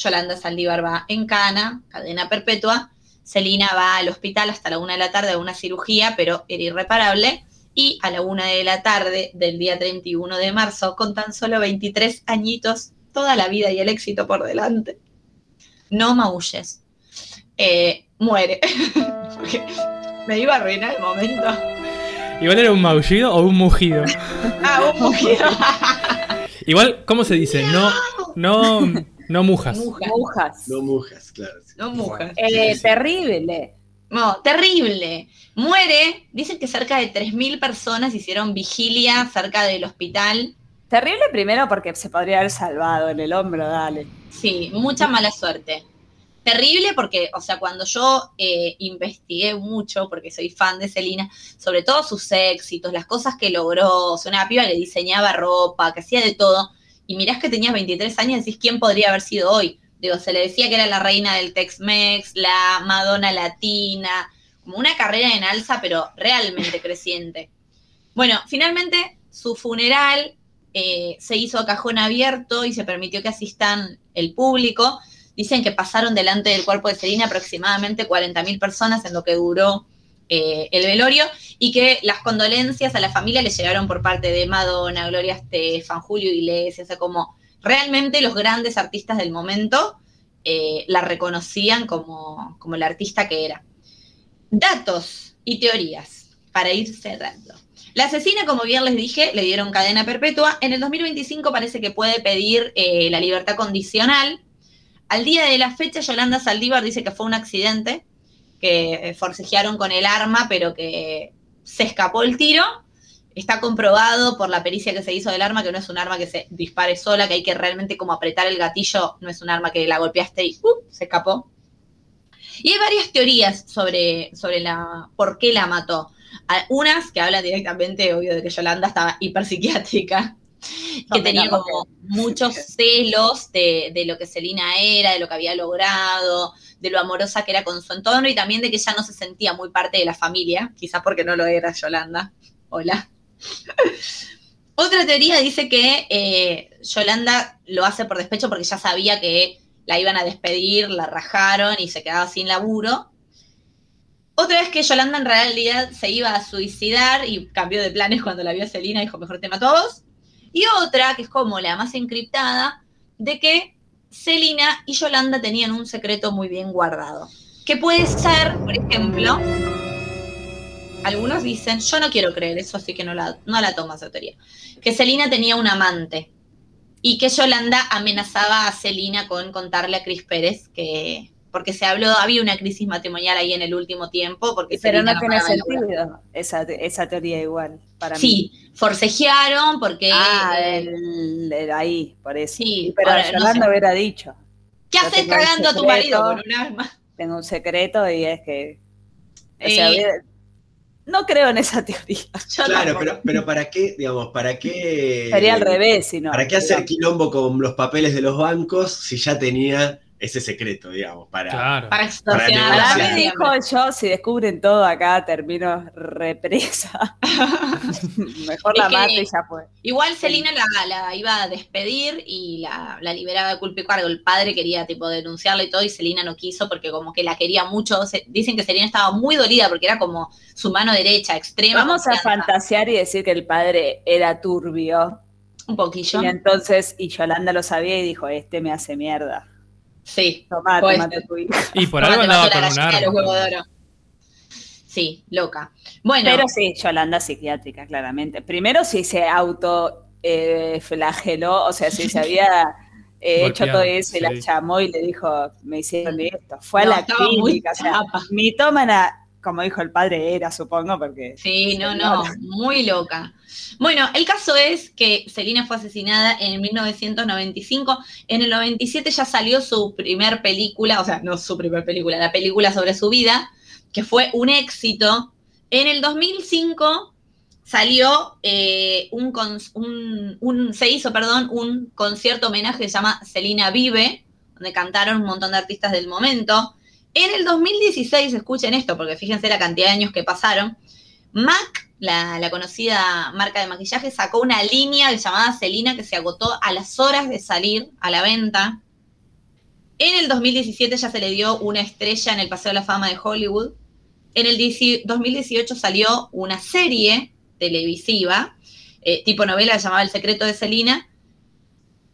Yolanda Saldívar va en cana, cadena perpetua. Celina va al hospital hasta la una de la tarde a una cirugía, pero era irreparable. Y a la una de la tarde del día 31 de marzo, con tan solo 23 añitos, toda la vida y el éxito por delante. No maulles. Eh, muere. Me iba a arruinar el momento. Igual era un maullido o un mugido. Ah, un mugido. Igual, ¿cómo se dice? No, no, no mujas. Muja. Mujas. No mujas, claro. sí. No mujas. Eh, Sí, sí. terrible. No, terrible. Muere. Dicen que cerca de 3.000 personas hicieron vigilia cerca del hospital. Terrible primero porque se podría haber salvado en el hombro, dale. Sí, mucha mala suerte. Terrible porque, o sea, cuando yo eh, investigué mucho, porque soy fan de Celina, sobre todo sus éxitos, las cosas que logró, o sea, una piba que diseñaba ropa, que hacía de todo, y mirás que tenías 23 años y decís, ¿quién podría haber sido hoy? Digo, se le decía que era la reina del Tex-Mex, la Madonna latina, como una carrera en alza, pero realmente creciente. Bueno, finalmente su funeral eh, se hizo a cajón abierto y se permitió que asistan el público. Dicen que pasaron delante del cuerpo de Celina aproximadamente 40.000 personas en lo que duró eh, el velorio y que las condolencias a la familia le llegaron por parte de Madonna, Gloria Estefan, Julio Iglesias, o sea, como realmente los grandes artistas del momento eh, la reconocían como, como la artista que era. Datos y teorías para ir cerrando. La asesina, como bien les dije, le dieron cadena perpetua. En el 2025 parece que puede pedir eh, la libertad condicional. Al día de la fecha, Yolanda Saldívar dice que fue un accidente, que eh, forcejearon con el arma, pero que se escapó el tiro. Está comprobado por la pericia que se hizo del arma que no es un arma que se dispare sola, que hay que realmente como apretar el gatillo, no es un arma que la golpeaste y ¡uh! se escapó. Y hay varias teorías sobre, sobre la, por qué la mató. Unas que hablan directamente, obvio, de que Yolanda estaba hiperpsiquiátrica que tenía como muchos celos de, de lo que Selina era, de lo que había logrado, de lo amorosa que era con su entorno y también de que ella no se sentía muy parte de la familia, quizás porque no lo era Yolanda. Hola. Otra teoría dice que eh, Yolanda lo hace por despecho porque ya sabía que la iban a despedir, la rajaron y se quedaba sin laburo. Otra vez que Yolanda en realidad se iba a suicidar y cambió de planes cuando la vio a Celina dijo, mejor te mato a vos. Y otra, que es como la más encriptada, de que Celina y Yolanda tenían un secreto muy bien guardado. Que puede ser, por ejemplo, algunos dicen, yo no quiero creer eso, así que no la, no la tomo esa teoría, que Celina tenía un amante y que Yolanda amenazaba a Celina con contarle a Cris Pérez que, porque se habló, había una crisis matrimonial ahí en el último tiempo, porque Pero no tiene sentido esa, esa teoría igual, para mí. Sí, forcejearon porque... Ah, el- el ahí, por eso. Sí, pero ahora, no sé. hubiera dicho, ¿Qué haces cagando a tu marido con un arma? tengo un secreto y es que... o sea, Eh, no creo en esa teoría. Yo Claro, pero, pero ¿para qué, digamos, para qué? Sería al revés, si no. ¿Para qué hacer quilombo con los papeles de los bancos si ya tenía ese secreto, digamos? Para, Claro. Para extorsionar familia. dijo yo, si descubren todo acá, termino represa. Mejor Es la mato y ya fue. Igual Celina la, la iba a despedir y la, la liberaba de culpa y cargo. El padre quería tipo denunciarla y todo, y Celina no quiso porque como que la quería mucho. Se- dicen que Celina estaba muy dolida porque era como su mano derecha, extrema. Vamos a fantasear y decir que el padre era turbio. Un poquillo. Y entonces, y Yolanda lo sabía y dijo, este me hace mierda. Sí. Tomate tu hijo. Y por algo andaba con un. Sí, loca. Bueno, Pero sí, Yolanda psiquiátrica, claramente. Primero si se auto eh, flageló, o sea, si se había eh, hecho todo eso y la sí. llamó y le dijo, me hicieron esto. Fue no, a la clínica, o sea, mitómana, como dijo el padre, era, supongo, porque... Sí, no, no, muy loca. Bueno, el caso es que Celina fue asesinada en 1995. En el 97 ya salió su primer película, o sea, no su primer película, la película sobre su vida, que fue un éxito. En el 2005 salió eh, un, se hizo, perdón, un concierto homenaje que se llama Celina Vive, donde cantaron un montón de artistas del momento. En el 2016, escuchen esto, porque fíjense la cantidad de años que pasaron, MAC, la, conocida marca de maquillaje, sacó una línea llamada Celina que se agotó a las horas de salir a la venta. En el 2017 ya se le dio una estrella en el Paseo de la Fama de Hollywood. En el 10 2018 salió una serie televisiva, eh, tipo novela, llamaba El secreto de Celina.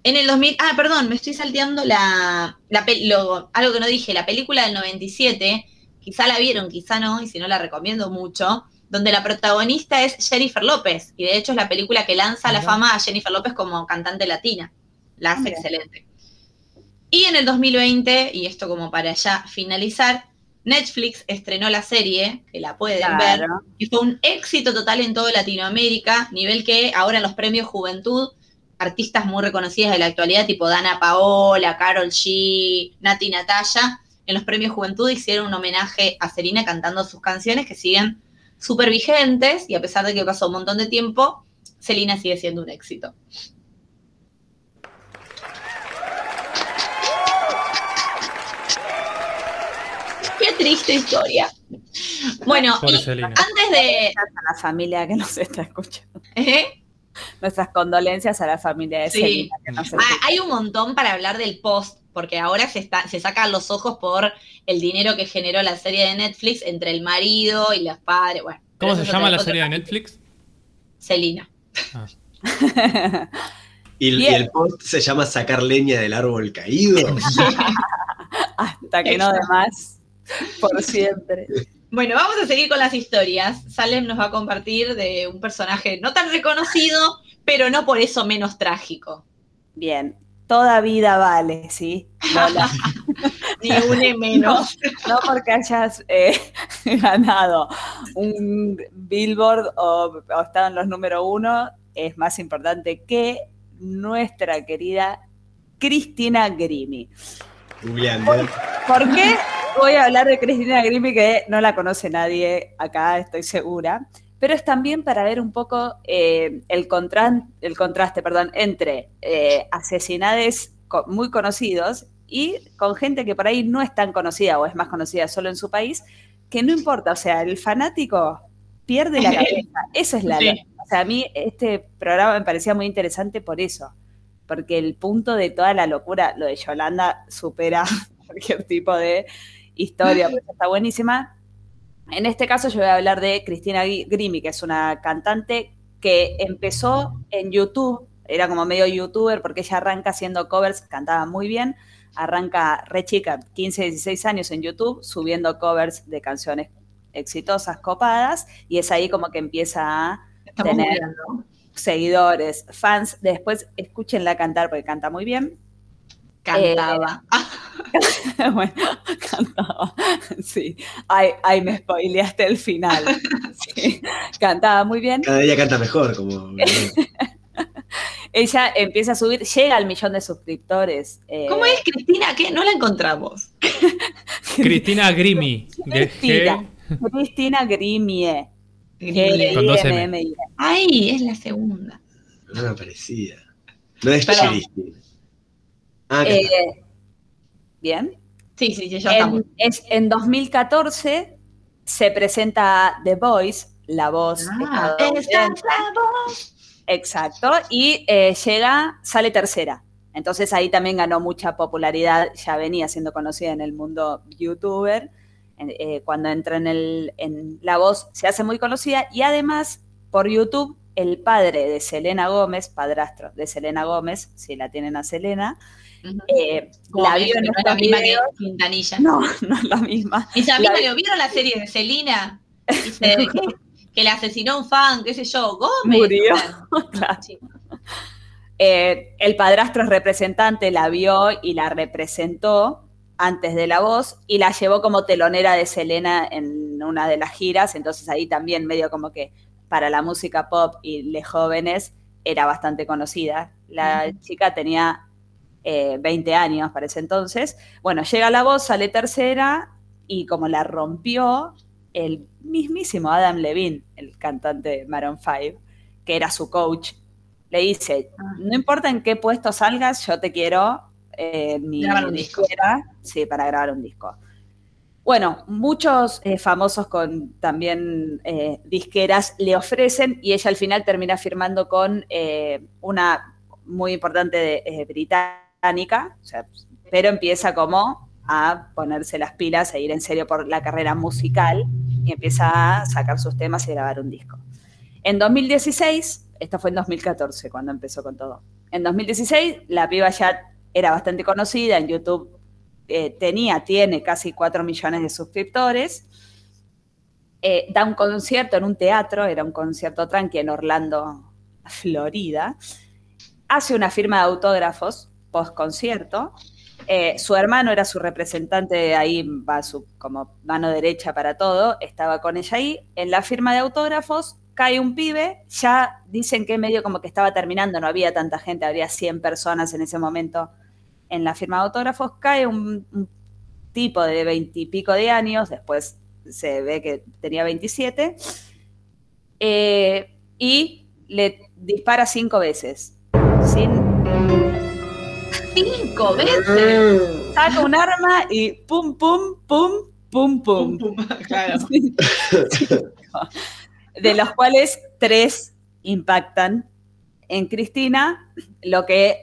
En el 2000, ah, perdón, me estoy salteando la, la lo- algo que no dije, la película del 97, quizá la vieron, quizá no, y si no la recomiendo mucho, donde la protagonista es Jennifer López, y de hecho es la película que lanza la fama a Jennifer López como cantante latina. La hace Mira. excelente. Y en el 2020, y esto como para ya finalizar, Netflix estrenó la serie, que la pueden ver, y fue un éxito total en toda Latinoamérica, nivel que ahora en los premios Juventud, artistas muy reconocidas de la actualidad, tipo Dana Paola, Carol G, Nati Natalia, en los premios Juventud hicieron un homenaje a Selena cantando sus canciones que siguen súper vigentes y a pesar de que pasó un montón de tiempo, Selena sigue siendo un éxito. Qué triste historia. Bueno, y antes de... A la familia que nos está escuchando. ¿eh? Nuestras condolencias a la familia de Sí. Celina que nos Ah, escucha. hay un montón para hablar del post, porque ahora se, está, se sacan los ojos por el dinero que generó la serie de Netflix entre el marido y los padres. Bueno, ¿Cómo se llama la serie de Netflix? Celina. Ah. Y, el post se llama sacar leña del árbol caído. Hasta que no de más, por siempre. Bueno, vamos a seguir con las historias. Salem nos va a compartir de un personaje no tan reconocido, pero no por eso menos trágico. Bien, toda vida vale, ¿sí? Lola. Ni une menos. No porque hayas eh, ganado un Billboard o, o estado en los número uno, es más importante que nuestra querida Cristina Grimi. Googleando. ¿Por qué voy a hablar de Cristina Grimi que no la conoce nadie acá, estoy segura? Pero es también para ver un poco eh, el, contra- el contraste perdón, entre eh, asesinades co- muy conocidos y con gente que por ahí no es tan conocida o es más conocida solo en su país, que no importa, o sea, el fanático pierde la cabeza. Eso es la... Sí. O sea, a mí este programa me parecía muy interesante por eso, porque el punto de toda la locura, lo de Yolanda, supera cualquier tipo de historia, pues está buenísima. En este caso yo voy a hablar de Cristina Gri- Grimi, que es una cantante que empezó en YouTube, era como medio youtuber porque ella arranca haciendo covers, cantaba muy bien, arranca re chica, 15, 16 años en YouTube, subiendo covers de canciones exitosas, copadas, y es ahí como que empieza a Estamos Tener- seguidores, fans, después escúchenla cantar porque canta muy bien. Cantaba. bueno, cantaba, sí. Ay, ay, me spoileaste el final. Sí, cantaba muy bien. Cada día canta mejor, como. Ella empieza a subir, llega al millón de suscriptores. eh, ¿Cómo es Cristina? ¿Qué? No la encontramos. Cristina Grimi. de Cristina. G- Cristina Grimie. Con dos M. G-R-I-M-M-I. Ay, es la segunda. No me parecía. No es Perdón. Cristina. Ah, que Eh, Bien. Sí, sí, sí, ya estamos. En, es- en 2014 se presenta The Voice, la voz. Ah, es la voz. Exacto, y eh, llega, sale tercera. Entonces ahí también ganó mucha popularidad, ya venía siendo conocida en el mundo youtuber. Eh, cuando entra en, el, en La Voz se hace muy conocida y además por YouTube el padre de Selena Gómez, padrastro de Selena Gómez, si la tienen a Selena, Eh, la vio en no es la misma videos. que Quintanilla. No, no es la misma. Mis amigos La- ¿vieron la serie de Celina? Que le asesinó un fan, qué sé yo, Gómez. Murió. Bueno, Claro. sí. Eh, el padrastro es representante, la vio y la representó antes de la voz y la llevó como telonera de Selena en una de las giras, entonces ahí también medio como que para la música pop y de jóvenes era bastante conocida. La chica tenía eh, 20 años para ese entonces. Bueno, llega la voz, sale tercera y como la rompió el mismísimo Adam Levine, el cantante de Maroon 5, que era su coach, le dice, Ah. no importa en qué puesto salgas, yo te quiero eh, mi Grabar un disco. disquera, sí, para grabar un disco. Bueno, muchos eh, famosos con también eh, disqueras le ofrecen y ella al final termina firmando con eh, una muy importante de, eh, sea, pero empieza como a ponerse las pilas, a ir en serio por la carrera musical y empieza a sacar sus temas y grabar un disco. En 2016, esto fue en 2014 cuando empezó con todo. En 2016 la piba ya era bastante conocida en YouTube, eh, tenía, tiene casi 4 millones de suscriptores. Eh, da un concierto en un teatro, era un concierto tranqui en Orlando, Florida. Hace una firma de autógrafos post concierto. Eh, su hermano era su representante, ahí va su como mano derecha para todo, estaba con ella ahí. En la firma de autógrafos cae un pibe, ya dicen que medio como que estaba terminando, no había tanta gente, habría 100 personas en ese momento en la firma de autógrafos, cae un, tipo de veintipico de años, después se ve que tenía 27, eh, y le dispara cinco veces. Sin, Cinco veces. saca un arma y pum, pum, pum, pum, pum. Pum, pum. Claro. de los cuales tres impactan en Cristina, lo que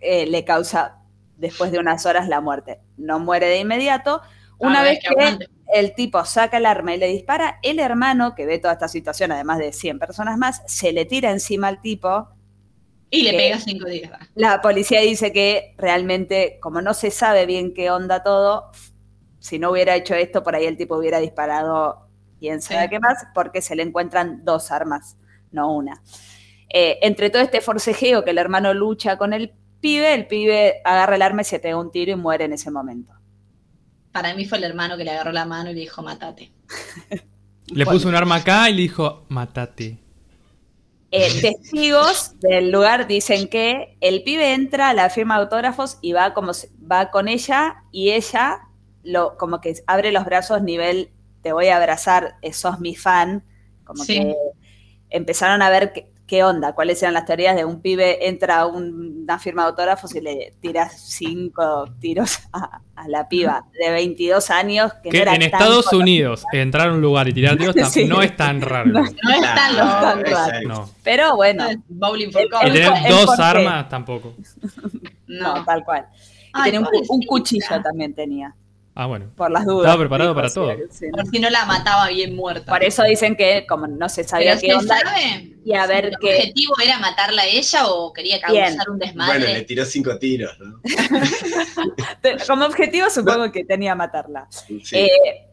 eh, le causa después de unas horas la muerte. No muere de inmediato. Una Ah, vez que que el tipo saca el arma y le dispara, el hermano, que ve toda esta situación, además de 100 personas más, se le tira encima al tipo. Y le pega cinco días. La policía dice que realmente, como no se sabe bien qué onda todo, si no hubiera hecho esto, por ahí el tipo hubiera disparado quién sabe Sí. qué más, porque se le encuentran dos armas, no una. Eh, entre todo este forcejeo que el hermano lucha con el pibe, el pibe agarra el arma y se pega un tiro y muere en ese momento. Para mí fue el hermano que le agarró la mano y le dijo, matate. Le puso un arma acá y le dijo, matate. Eh, testigos del lugar dicen que el pibe entra a la firma de autógrafos y va como va con ella y ella lo como que abre los brazos nivel te voy a abrazar, eh, sos mi fan, como Sí. que empezaron a ver qué, qué onda, cuáles eran las teorías de un pibe entra a un- una firma de autógrafos y le tira cinco tiros a, a la piba de 22 años. Que, Que no era en tan Estados conocida. Unidos entrar a un lugar y tirar tiros Sí. no es tan raro. No. Claro, exacto. No. Pero bueno, bowling for El- Y cops. el- tener el dos armas tampoco. no, No. tal cual. Y Ay, tenía un, cuchillo también tenía, Ah, bueno. por las dudas. Estaba preparado Dijo, para sí, todo. sí, ¿no? Por si no la mataba bien muerta. Por eso dicen que como no se sabía Pero qué él onda, sabe, y a ver ¿El qué- objetivo era matarla a ella o quería Bien. causar un desmadre? Bueno, le tiró cinco tiros, ¿no? como objetivo supongo que tenía matarla. Sí. Eh,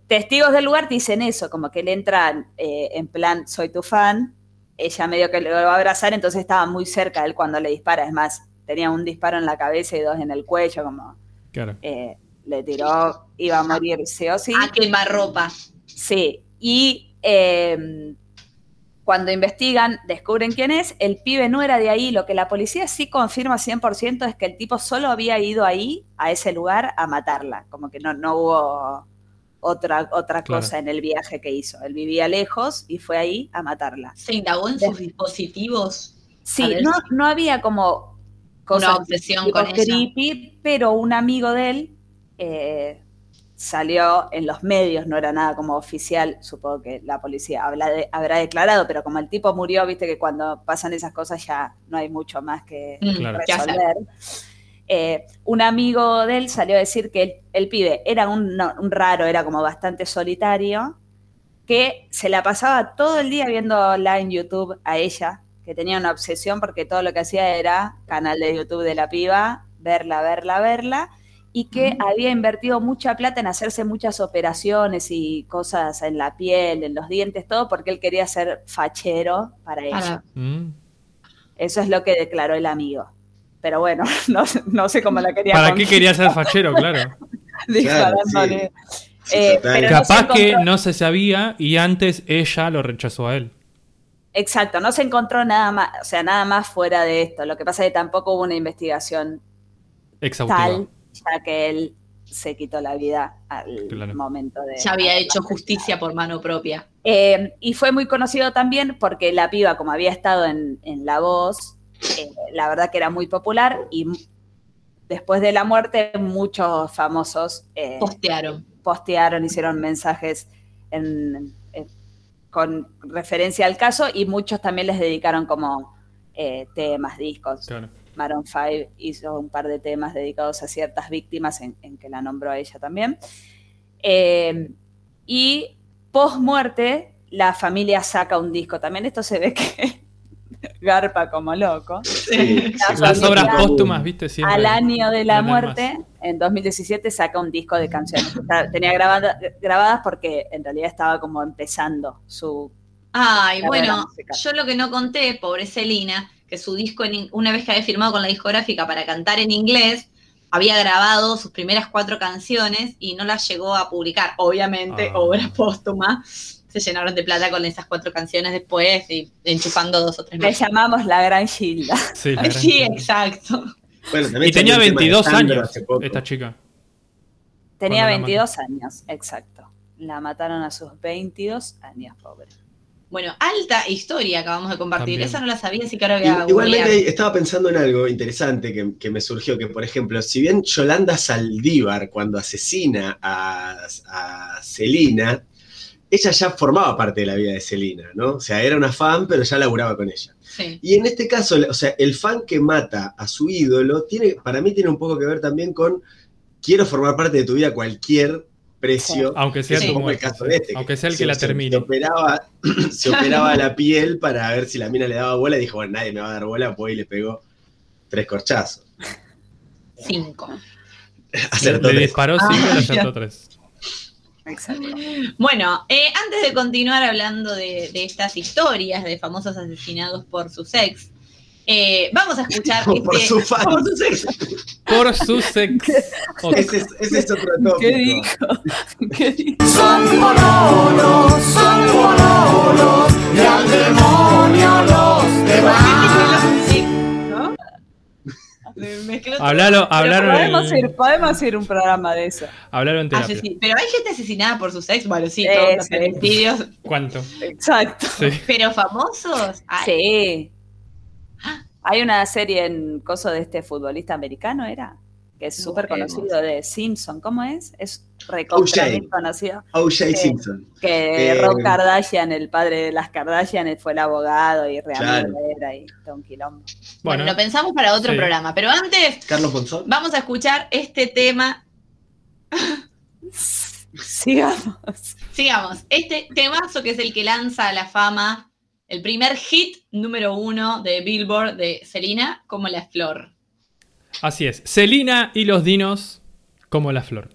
testigos del lugar dicen eso, como que él entra eh, en plan, soy tu fan, ella medio que lo va a abrazar, entonces estaba muy cerca de él cuando le dispara, es más, tenía un disparo en la cabeza y dos en el cuello, como Claro. eh, le tiró, iba a morir sí o sí. A quemarropa. Sí, y eh, cuando investigan, descubren quién es, el pibe no era de ahí, lo que la policía sí confirma 100% es que el tipo solo había ido ahí, a ese lugar, a matarla, como que no, no hubo otra, otra Claro. cosa en el viaje que hizo, él vivía lejos y fue ahí a matarla. Se indagó en sus dispositivos. Sí, no, si- no había como cosas Una obsesión con ella. creepy, pero un amigo de él eh, salió en los medios, no era nada como oficial, supongo que la policía habla de- habrá declarado, pero como el tipo murió, viste que cuando pasan esas cosas ya no hay mucho más que Mm, resolver. Eh, un amigo de él salió a decir que el, el pibe era un, no, un raro, era como bastante solitario, que se la pasaba todo el día viéndola en YouTube a ella, que tenía una obsesión porque todo lo que hacía era canal de YouTube de la piba, verla, verla, verla, y que había invertido mucha plata en hacerse muchas operaciones y cosas en la piel, en los dientes, todo, porque él quería ser fachero para ella. Mm. Eso es lo que declaró el amigo. Pero bueno, no, no sé cómo la quería ¿Para qué quería ser fachero? Claro. disparándole. Sí, Eh, no Capaz que no se sabía y antes ella lo rechazó a él. Exacto, no se encontró nada más, o sea, nada más fuera de esto. Lo que pasa es que tampoco hubo una investigación Exhaustiva. tal, ya que él se quitó la vida al Claro. momento de... Ya había hecho justicia por mano propia. Eh, y fue muy conocido también porque la piba, como había estado en, en La Voz, eh, la verdad que era muy popular y después de la muerte muchos famosos eh, Postearon. postearon, hicieron mensajes en- con referencia al caso y muchos también les dedicaron como eh, temas, discos. Claro. Maroon 5 hizo un par de temas dedicados a ciertas víctimas en, en que la nombró a ella también. Eh, y post muerte, la familia saca un disco. También esto se ve que garpa como loco. Sí, Las obras póstumas, viste, siempre. Al año de la más. muerte, en 2017, saca un disco de canciones. Tenía grabada- grabadas porque en realidad estaba como empezando su... Ay, bueno, yo lo que no conté, pobre Celina, que su disco, en una vez que había firmado con la discográfica para cantar en inglés, había grabado sus primeras cuatro canciones y no las llegó a publicar. Obviamente, Ah. obra póstuma. Se llenaron de plata con esas cuatro canciones después y enchufando dos o tres Le más. llamamos la Gran Gilda. Sí, la gran- Sí, exacto. Bueno, Y tenía salió el tema de 22 Sandro años esta chica. Tenía Cuando la 22 años, exacto. La mataron a sus 22 años, pobre. Bueno, alta historia acabamos de compartir. También. Esa no la sabía, así que ahora voy a I- Igualmente googlear. estaba pensando en algo interesante que, que me surgió, que por ejemplo, si bien Yolanda Saldívar cuando asesina a, a Celina, ella ya formaba parte de la vida de Celina, ¿no? O sea, era una fan, pero ya laburaba con ella. Sí. Y en este caso, o sea, el fan que mata a su ídolo, tiene, para mí tiene un poco que ver también con quiero formar parte de tu vida cualquier precio. Aunque sea que poco el caso de este. Aunque sea el se- que la se- termine. Se operaba, se operaba la piel para ver si la mina le daba bola y dijo, bueno, nadie me va a dar bola, pues y le pegó tres corchazos. Cinco. Acertó Le tres. disparó Ah, 5 y acertó 3. Exacto. Bueno, eh, antes de continuar hablando de, de estas historias de famosos asesinados por sus ex, eh, vamos a escuchar por este- su fan. por sus ex. Por su sex. Ok. Ese es, ese es otro tópico. ¿Qué dijo? ¿Qué dijo? Son bololos, son bololos, y al demonio los te van. Sí, ¿No? Hablalo, hablaron podemos, en- ir, podemos ir un programa de eso. hablaron en terapia. Asesi- Pero hay gente asesinada por sus ex, bueno, sí, todos los. ¿Cuánto? Exacto. Sí. Pero famosos. Ay, Sí. Hay una serie en coso de este futbolista americano, ¿era? Que es súper conocido de Simpson. ¿Cómo es? Es recontra conocido. O.J. Simpson. Que Eh, Rob Kardashian, el padre de las Kardashian, fue el abogado y realmente Claro. era y todo un quilombo. Bueno, Bueno, lo pensamos para otro sí. programa. Pero antes, Carlos Monzón. vamos a escuchar este tema. Sigamos. Sigamos. Este temazo que es el que lanza a la fama el primer hit número uno de Billboard de Selena, como la flor. así es. Celina y los dinos como la flor.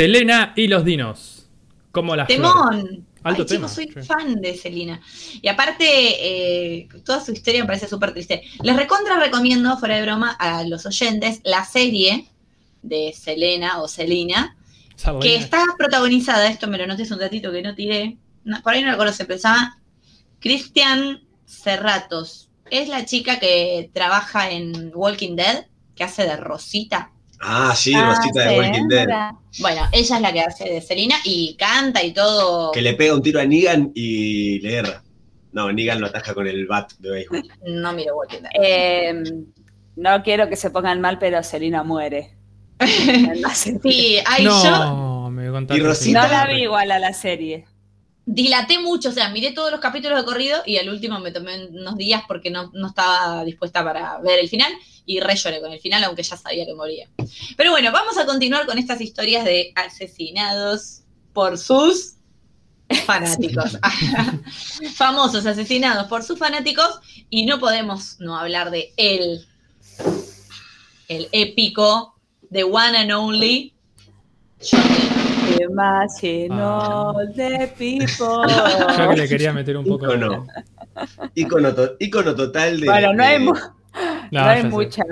Selena y los dinos como la flor. Temón. Alto Ay, tema, chicos, soy sí. fan de Selena. Y aparte, eh, toda su historia me parece súper triste. Les recontra recomiendo, fuera de broma, a los oyentes, la serie de Selena o Selena, que está protagonizada, esto me lo noté un ratito que no tiré, no, por ahí no pero se llama Cristian Cerratos. Es la chica que trabaja en Walking Dead, que hace de Rosita. Ah, sí, Ah, Rosita de Walking Dead. Bueno, ella es la que hace de Selena y canta y todo. Que le pega un tiro a Negan y le erra. No, Negan lo ataja con el bat de béisbol. No miro Walking Dead. Eh, no quiero que se pongan mal, pero Selina muere. Sí, ay, yo no, me contaste. Y Rosita- No la vi igual a la serie. dilaté mucho, o sea, miré todos los capítulos de corrido y al último me tomé unos días porque no, no estaba dispuesta para ver el final y re lloré con el final, aunque ya sabía que moría. Pero bueno, vamos a continuar con estas historias de asesinados por sus fanáticos. Famosos asesinados por sus fanáticos y no podemos no hablar de él, el épico, the one and only the people. Yo que le quería meter un poco de. Ícono. Ícono, to- ícono total de. Bueno, no de- hay, No, hay sé. mucha.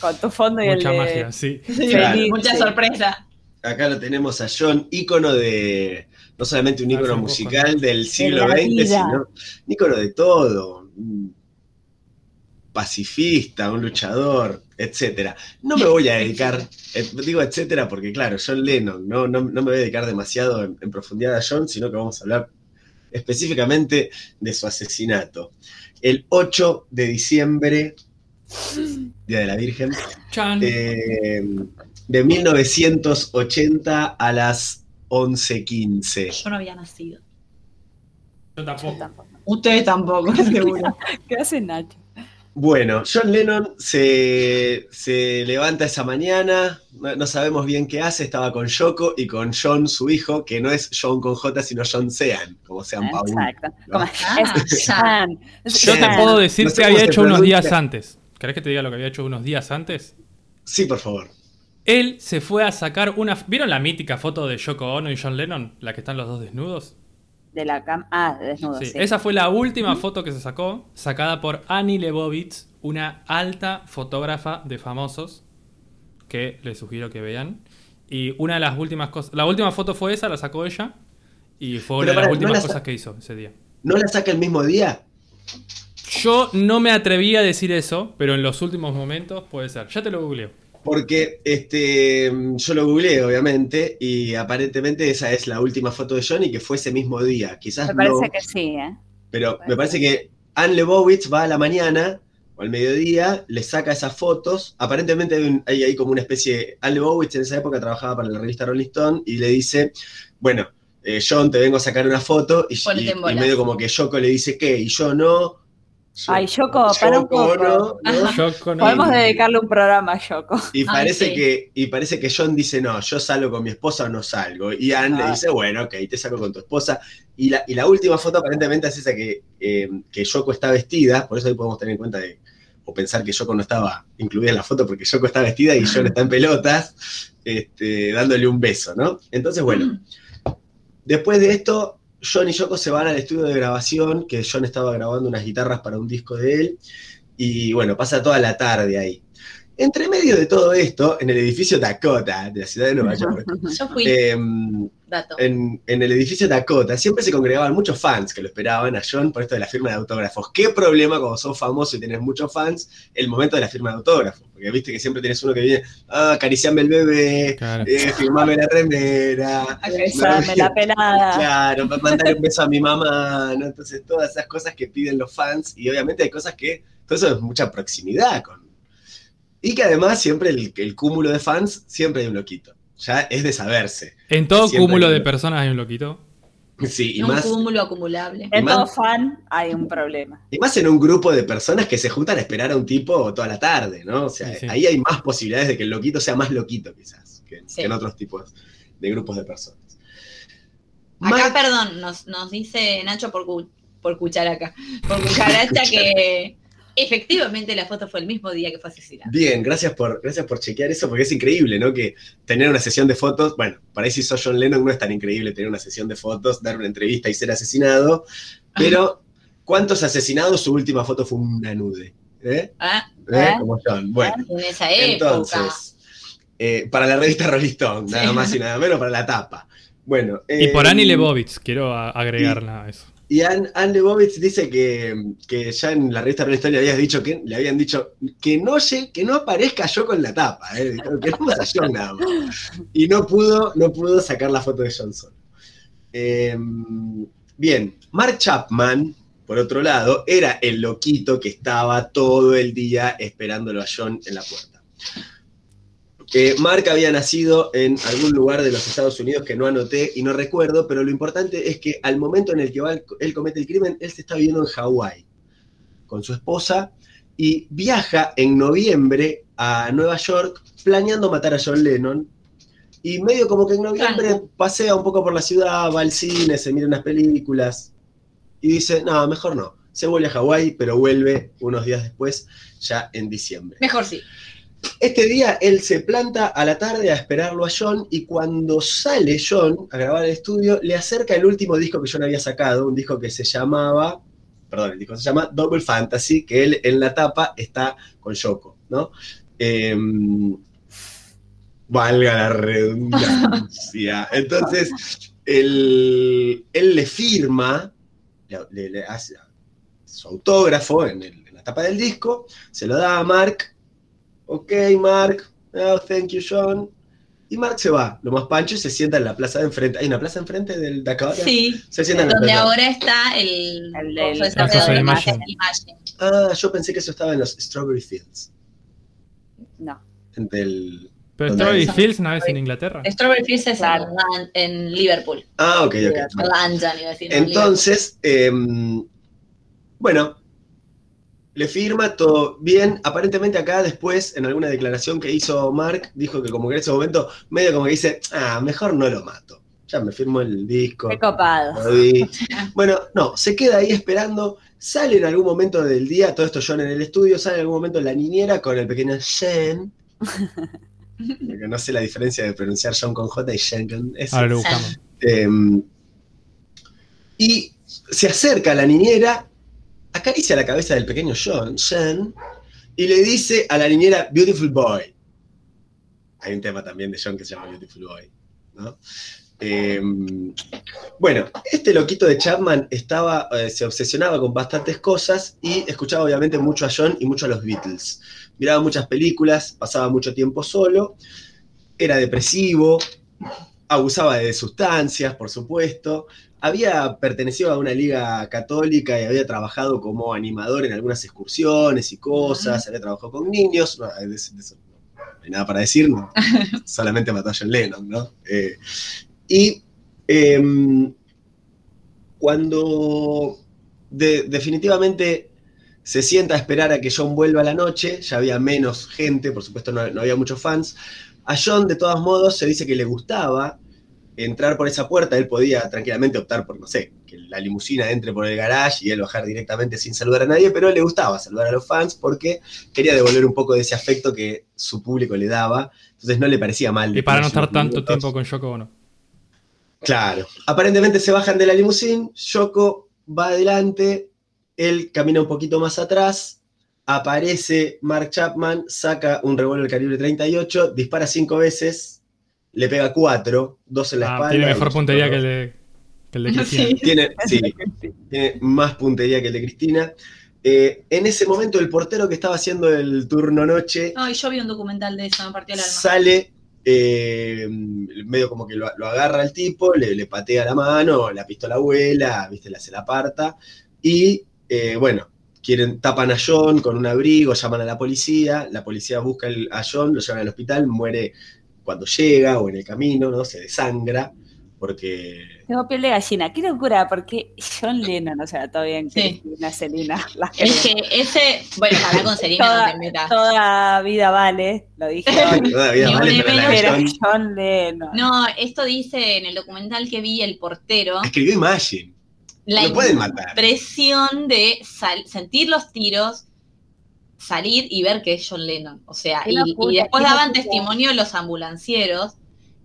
Con tu fondo y Mucha el de- magia, sí. Sí, Claro. Mucha Sí. sorpresa. Acá lo tenemos a John, ícono de. No solamente un Ah, ícono musical del siglo XX, vida. sino un ícono de todo. Un pacifista, un luchador, etcétera. No me voy a dedicar, eh, digo etcétera porque, claro, John Lennon, no, no, no me voy a dedicar demasiado en, en profundidad a John, sino que vamos a hablar específicamente de su asesinato. El 8 de diciembre, Día de la Virgen, Chan. eh, de 1980 a las 11.15. Yo no había nacido. Yo tampoco. Tampoco. Ustedes tampoco, seguro. ¿Qué hace Nacho? Bueno, John Lennon se, se levanta esa mañana, no, no sabemos bien qué hace, estaba con Yoko y con John, su hijo, que no es John con J, sino John Sean, como Sean Paul. Exacto. ¿no? Como- Ah, es. Chan. Es Yo te puedo decir No sé que había hecho unos días antes. ¿Querés que te diga lo que había hecho unos días antes? Sí, por favor. Él se fue a sacar una. ¿Vieron la mítica foto de Yoko Ono y John Lennon? La que están los dos desnudos. De la cama. Ah, de desnudo, Sí, sí. Esa fue la última foto que se sacó, sacada por Annie Leibovitz, una alta fotógrafa de famosos, que les sugiero que vean. Y una de las últimas cosas. La última foto fue esa, la sacó ella. Y fue una Pero de las pará, ¿no últimas la cosas que hizo ese día. ¿No la saca el mismo día? Yo no me atreví a decir eso, pero en los últimos momentos puede ser. Ya te lo googleo. Porque este, yo lo googleé, obviamente, y aparentemente esa es la última foto de John y que fue ese mismo día. Quizás Me parece no, que sí, ¿eh? pero me parece que Anne Lebowitz va a la mañana o al mediodía, le saca esas fotos. Aparentemente hay, un- hay ahí como una especie. Anne Lebowitz en esa época trabajaba para la revista Rolling Stone y le dice: Bueno, eh, John, te vengo a sacar una foto. Y, y- en y medio como que Yoko le dice: ¿Qué? Y yo no. Ay, Yoko, para un poco. no, no. Yoko no- Podemos dedicarle un programa a Yoko. Y Ay, parece, sí. que, y parece que John dice, no, yo salgo con mi esposa o no salgo. Y Anne le Ah. dice, bueno, ok, te saco con tu esposa. Y la, y la última foto aparentemente es esa que, eh, que Yoko está vestida, por eso ahí podemos tener en cuenta de- o pensar que Yoko no estaba incluida en la foto porque Yoko está vestida y John está en pelotas, este, dándole un beso, ¿no? Entonces, bueno, después de esto, John y Yoko se van al estudio de grabación, que John estaba grabando unas guitarras para un disco de él, y bueno, pasa toda la tarde ahí. Entre medio de todo esto, en el edificio Dakota de la ciudad de Nueva York, Yo fui, em, dato. en, en el edificio Dakota siempre se congregaban muchos fans que lo esperaban a John por esto de la firma de autógrafos. ¿Qué problema cuando sos famoso y tenés muchos fans el momento de la firma de autógrafos? Porque viste que siempre tenés uno que viene, ah, acariciame el bebé, Claro. eh, firmame la remera, Acariciarme la pelada. Claro, para mandarle un beso a mi mamá, ¿no? Entonces, todas esas cosas que piden los fans, y obviamente hay cosas que, todo eso es mucha proximidad con. Y que además siempre el, el cúmulo de fans, siempre hay un loquito. Ya es de saberse. En todo Siempre cúmulo de personas hay un loquito. Sí, y un más, cúmulo acumulable. En todo fan hay un problema. y más en un grupo de personas que se juntan a esperar a un tipo toda la tarde, ¿no? O sea, Sí, sí. ahí hay más posibilidades de que el loquito sea más loquito, quizás, que, Sí. que en otros tipos de grupos de personas. Acá, perdón, nos, nos dice Nacho por, cu- por cucharaca, por cucharacha que efectivamente la foto fue el mismo día que fue asesinado. Bien, gracias por, gracias por chequear eso, porque es increíble, ¿no? Que tener una sesión de fotos, bueno, para ahí si sos John Lennon no es tan increíble tener una sesión de fotos, dar una entrevista y ser asesinado, pero ¿cuántos asesinados su última foto fue una nude? ¿Eh? Ah, ¿Eh? ¿Eh? Como John. Bueno, En esa época. entonces, eh, para la revista Rolling Stone, nada Sí. más y nada menos, para la tapa. Bueno, Y por eh, Annie Leibovitz, quiero agregarla a eso. Y Anne, Lebovitz dice que, que ya en la revista Rolling Stone le, dicho que, habían dicho que no, que no aparezca yo con la tapa, ¿eh? A John nada. Y no pudo, no pudo sacar la foto de John solo. Eh, bien, Mark Chapman, por otro lado, era el loquito que estaba todo el día esperándolo a John en la puerta. Mark había nacido en algún lugar de los Estados Unidos que no anoté y no recuerdo, pero lo importante es que al momento en el que va- él comete el crimen, él se está viviendo en Hawái con su esposa y viaja en noviembre a Nueva York planeando matar a John Lennon. Y medio como que en noviembre pasea un poco por la ciudad, va al cine, se mira unas películas y dice, no, mejor no. Se vuelve a Hawái, pero vuelve unos días después, ya en diciembre. Mejor sí. Este día él se planta a la tarde a esperarlo a John y cuando sale John a grabar el estudio, le acerca el último disco que John había sacado, un disco que se llamaba, perdón, el disco se llama Double Fantasy, que él en la tapa está con Yoko, ¿no? Em, valga la redundancia. Entonces, él, él le firma, le, le- le hace su autógrafo en, el- en la tapa del disco, se lo da a Mark. Ok, Mark, oh, thank you, John. Y Mark se va, lo más pancho, y se sienta en la plaza de enfrente. ¿Hay una plaza enfrente del Dakota? Sí, Se sienta en la donde plaza. ahora está el, El- el- el de de Imagine. Imagine. Ah, yo pensé que eso estaba en los Strawberry Fields. No. En del- Pero ¿Dónde Strawberry? Fields no es en Inglaterra. Strawberry Fields es Claro. en, Liverpool. Ah, ok, ok. No, Entonces, em, bueno, le firma todo bien. Aparentemente acá después, en alguna declaración que hizo Mark, dijo que como que en ese momento, medio como que dice, ah, mejor no lo mato. Ya me firmo el disco. Qué copado. Bueno, no, se queda ahí esperando. Sale en algún momento del día, todo esto John en el estudio, sale en algún momento la niñera con el pequeño Shen. Porque no sé la diferencia de pronunciar John con J y Shen con S. Ahora lo buscamos. Eh, y se acerca a la niñera, acaricia la cabeza del pequeño John, Shen, y le dice a la niñera, Beautiful Boy. Hay un tema también de John que se llama Beautiful Boy. ¿no? Eh, bueno, este loquito de Chapman estaba, eh, se obsesionaba con bastantes cosas y escuchaba obviamente mucho a John y mucho a los Beatles. Miraba muchas películas, pasaba mucho tiempo solo, era depresivo, abusaba de sustancias, por supuesto. Había pertenecido a una liga católica y había trabajado como animador en algunas excursiones y cosas, había trabajado con niños, no, de eso- de eso no hay nada para decir, no, solamente mató a John Lennon, ¿no? Eh, y em, cuando de- definitivamente se sienta a esperar a que John vuelva a la noche, ya había menos gente, por supuesto no, no había muchos fans, a John, de todos modos, se dice que le gustaba entrar por esa puerta. Él podía tranquilamente optar por, no sé, que la limusina entre por el garage y él bajar directamente sin saludar a nadie, pero le gustaba saludar a los fans porque quería devolver un poco de ese afecto que su público le daba. Entonces no le parecía mal. Y para no estar tanto minutos. tiempo con Yoko Ono. Claro. Aparentemente se bajan de la limusina, Yoko va adelante, él camina un poquito más atrás, aparece Mark Chapman, saca un revólver calibre 38, dispara cinco veces, le pega cuatro, dos en la Ah, espalda. tiene mejor puntería que el de, que el de Sí. Cristina. tiene, sí, tiene más puntería que el de Cristina. Eh, en ese momento, el portero que estaba haciendo el turno noche No, y yo vi un documental de eso, me partió el alma. sale, eh, medio como que lo, lo agarra el tipo, le, le patea la mano, la pistola vuela, viste, la se la aparta. Y eh, bueno, quieren, tapan a John con un abrigo, llaman a la policía, la policía busca el- a John, lo llevan al hospital, muere cuando llega o en el camino, ¿no? Se desangra, porque Tengo piel de gallina. Qué locura, porque John Lennon, o sea, todo bien, Sí. Cristina, Selena, las Es que ese, bueno, habla con Selena, no toda, te metas. toda vida vale, lo dije Ni vale, un pero John John Lennon. No, esto dice en el documental que vi el portero, escribió Imagine. la Lo pueden matar. impresión de sal- sentir los tiros, salir y ver que es John Lennon. O sea, y, locura, y después daban locura. testimonio los ambulancieros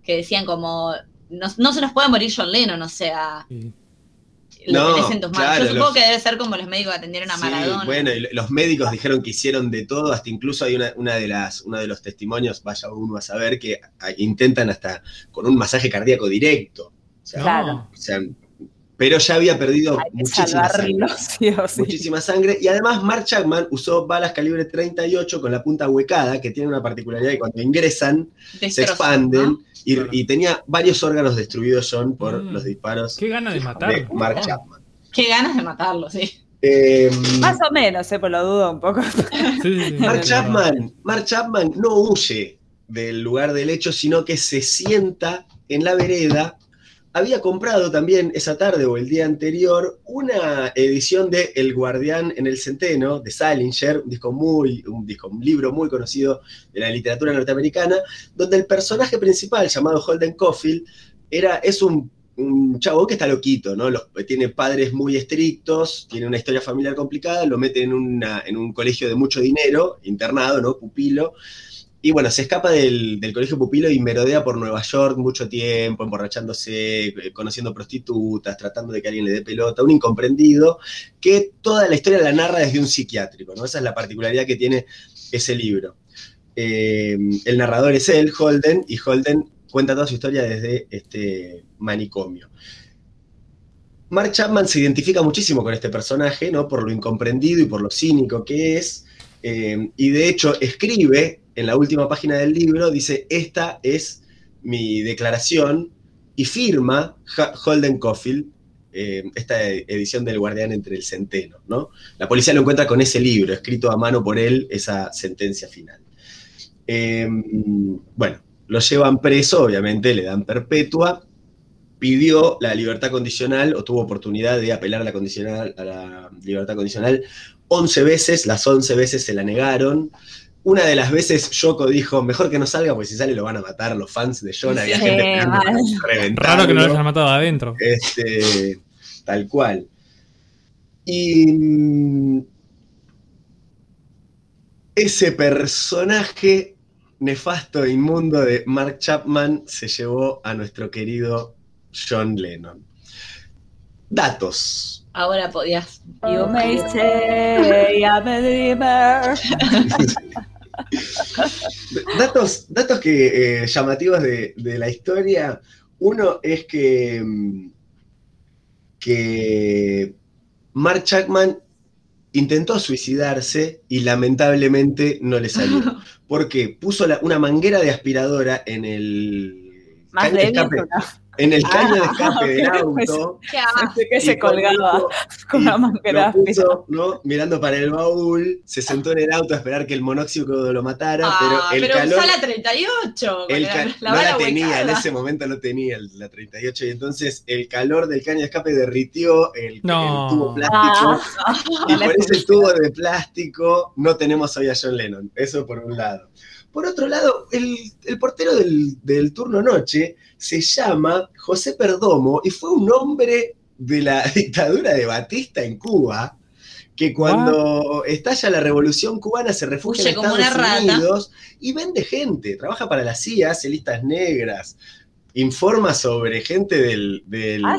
que decían como, no, no se nos puede morir John Lennon, o sea, Sí. lo No, tenés en tus manos. claro, Yo supongo los- que debe ser como los médicos que atendieron a Sí, Maradona. bueno, y los médicos dijeron que hicieron de todo, hasta incluso hay una, una de las, uno de los testimonios, vaya uno a saber, que intentan hasta con un masaje cardíaco directo. O sea, No. Claro. o sea, pero ya había perdido muchísima sangre. sí o sí. Muchísima sangre. Y además Mark Chapman usó balas calibre 38 con la punta huecada, que tiene una particularidad que cuando ingresan se expanden. ¿no? Y, Claro. y tenía varios órganos destruidos John por Mm. los disparos Qué gana de de matar. Mark Chapman. Qué ganas de matarlo, sí. Eh, Más o menos, eh, pues lo dudo un poco. Sí, sí, sí. Mark Chapman, Mark Chapman no huye del lugar del hecho, sino que se sienta en la vereda. Había comprado también esa tarde o el día anterior una edición de El Guardián en el Centeno de Salinger, un disco muy, un disco, un libro muy conocido de la literatura norteamericana, donde el personaje principal, llamado Holden Caulfield, era, es un, un chavo que está loquito, ¿no? Tiene padres muy estrictos, tiene una historia familiar complicada, lo mete en, una- en un colegio de mucho dinero, internado, ¿no? Pupilo. Y bueno, se escapa del, del colegio pupilo y merodea por Nueva York mucho tiempo, emborrachándose, eh, conociendo prostitutas, tratando de que alguien le dé pelota, un incomprendido, que toda la historia la narra desde un psiquiátrico, ¿no? Esa es la particularidad que tiene ese libro. Eh, el narrador es él, Holden, y Holden cuenta toda su historia desde este manicomio. Mark Chapman se identifica muchísimo con este personaje, ¿no? Por lo incomprendido y por lo cínico que es. eh, y de hecho escribe en la última página del libro, dice, esta es mi declaración, y firma Holden Caulfield, eh, esta edición del Guardián entre el Centeno, ¿no? La policía lo encuentra con ese libro, escrito a mano por él, esa sentencia final. Eh, bueno, lo llevan preso, obviamente le dan perpetua, pidió la libertad condicional o tuvo oportunidad de apelar a la, condicional, a la libertad condicional 11 veces, las 11 veces se la negaron. Una de las veces Yoko dijo, mejor que no salga, porque si sale lo van a matar los fans de John. Había Sí, gente reventarlo. Raro que no lo hayan matado adentro. Este, tal cual. Y mm, ese personaje nefasto e inmundo de Mark Chapman se llevó a nuestro querido John Lennon. Datos. Ahora podías. You may say I'm a dreamer. Datos, datos que, eh, llamativos de, de la historia. Uno es que, mm, que Mark Chapman intentó suicidarse y lamentablemente no le salió. Porque puso la- una manguera de aspiradora en el Más de escape, en el caño de Ah, escape del pues, auto. Pensé que se colgaba con una manguera. puso, ¿no? mirando para el baúl, se sentó en el auto a esperar que el monóxido lo matara, Ah, pero el pero calor... usá la 38. con el la- ca- la no la tenía, en ese momento no tenía la 38 y entonces el calor del caño de escape derritió el, No. el tubo plástico Ah, y no por ese tubo de plástico no tenemos hoy a John Lennon, eso por un lado. Por otro lado, el, el portero del, del turno noche se llama José Perdomo y fue un hombre de la dictadura de Batista en Cuba, que cuando estalla la revolución cubana se refugia en como Estados. Unidos y vende gente, trabaja para la CIA, hace listas negras, informa sobre gente del... del- Ah,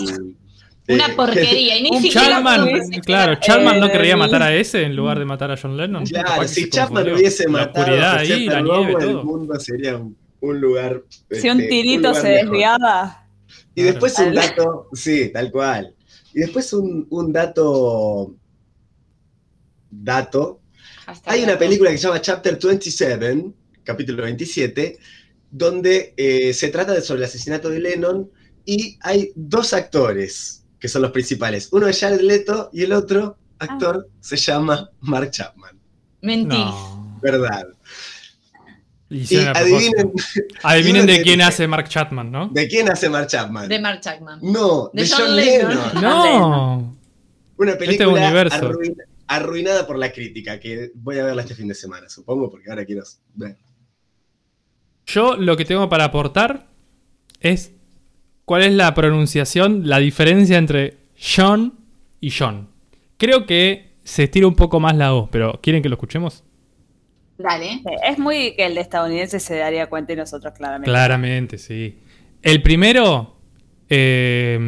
Una porquería. Y ni Un siquiera Charman, claro, Charman no querría matar a ese en lugar de matar a John Lennon. Claro, si confundió. hubiese La matado oscuridad a ahí, la nieve, el todo. mundo sería un, un lugar. Si este, un tirito lugar se mejor. desviaba. Y después un dato, sí, tal cual. Y después un, un dato. Dato. Hasta Hay una película que se llama Chapter 27, capítulo 27, donde eh, se trata de sobre el asesinato de Lennon y hay dos actores que son los principales. Uno es Jared Leto y el otro actor se llama Mark Chapman. Mentís. No. ¿Verdad? Y adivinen, Adivinen de quién hace Mark Chapman, ¿no? ¿de quién hace Mark Chapman? De Mark Chapman. No, de, De John, John Lennon. Lennon. No. Una película universo. arruin- arruinada por la crítica, que voy a verla este fin de semana, supongo, porque ahora quiero ver. Yo lo que tengo para aportar es cuál es la pronunciación, la diferencia entre John y John. Creo que se estira un poco más la O, pero ¿quieren que lo escuchemos? Dale. Es muy que el estadounidense se daría cuenta y nosotros claramente. Claramente, sí. El primero... eh,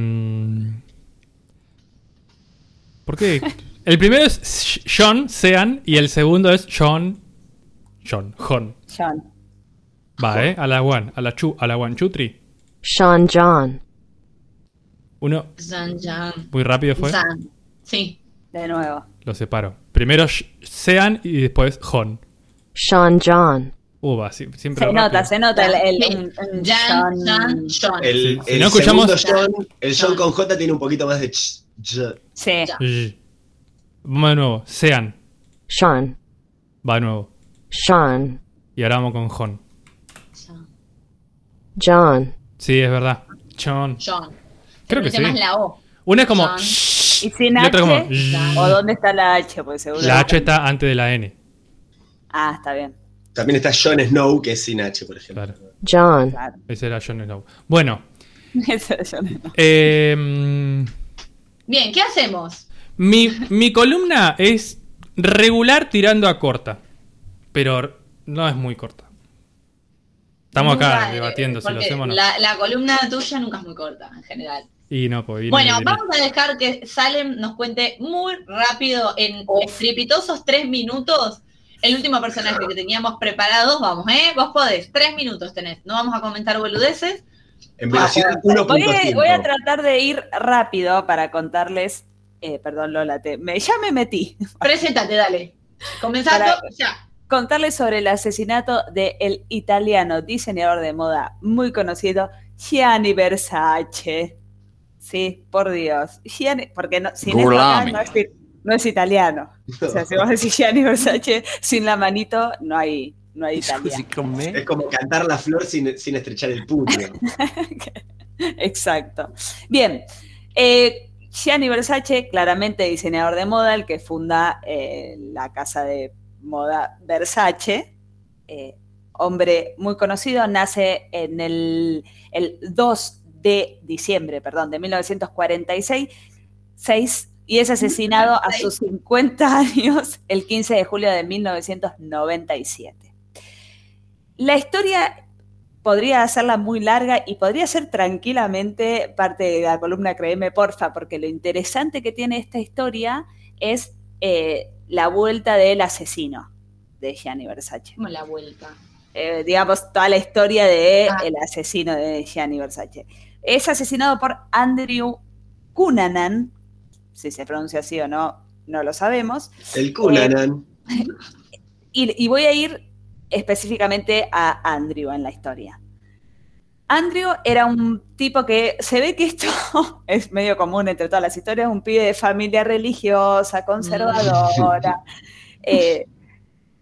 ¿Por qué? El primero es John, Sean, y el segundo es John... John, John. John. Va, ¿eh? A la one, a la chu, a la one, chutri. Sean John. Uno, Zan, Jan. muy rápido fue. Zan. Sí. De nuevo. Lo separo. Primero Sean y después John. Sean John. Uh, va, sí, siempre Se rápido. nota, se nota el, el- un Jan, John- John. El, si el no escuchamos- segundo John, el John con J tiene un poquito más de ch, j. Sí. Vamos de nuevo. Sean. Sean. Va de nuevo. Sean. Y ahora vamos con John. John. Sí, es verdad. John. John. Creo que sí. más la O. Una es como. John. Y sin otra como. H. ¿O dónde está la H? Seguro. La H está antes de la N. Ah, está bien. También está Jon Snow, que es sin H, por ejemplo. Claro. John. Claro. Ese era John Snow. Bueno. Eso yo no. eh, mm, Bien, ¿qué hacemos? mi, mi columna es regular tirando a corta. Pero no es muy corta. Estamos acá Nunca, eh, debatiendo si lo hacemos o no. la, la columna tuya nunca es muy corta, en general. Y no, pues. viene- Bueno, vamos a dejar que Salem nos cuente muy rápido, en estrepitosos tres minutos, el último personaje que teníamos preparados. Vamos, ¿eh? Vos podés, tres minutos tenés. No vamos a comentar boludeces. En velocidad Voy, 1.5. voy a tratar de ir rápido para contarles. eh, perdón, Lola, te, me, ya me metí. Preséntate, dale. Comenzando Para- ya. Contarles sobre el asesinato del italiano diseñador de moda muy conocido, Gianni Versace. Sí, por Dios. Gianni, porque no, sin esto acá Gulami. no, es, no es italiano. O sea, si vos decís Gianni Versace sin la manito, no hay, no hay italiano. Es como cantar la flor sin, sin estrechar el puño. Exacto. Bien. Eh, Gianni Versace, claramente diseñador de moda, el que funda eh, la casa de moda Versace, eh, hombre muy conocido, nace en el, el 2 de diciembre, perdón, de 1946, seis, y es asesinado a sus 50 años el 15 de julio de 1997. La historia podría hacerla muy larga y podría ser tranquilamente parte de la columna Créeme Porfa, porque lo interesante que tiene esta historia es eh, la vuelta del asesino de Gianni Versace. Como la vuelta. Eh, digamos, toda la historia del Ah. el asesino de Gianni Versace. Es asesinado por Andrew Cunanan, si se pronuncia así o no, no lo sabemos. El Cunanan. Y, y voy a ir específicamente a Andrew en la historia. Andrew era un tipo que se ve que esto es medio común entre todas las historias, un pibe de familia religiosa, conservadora, eh,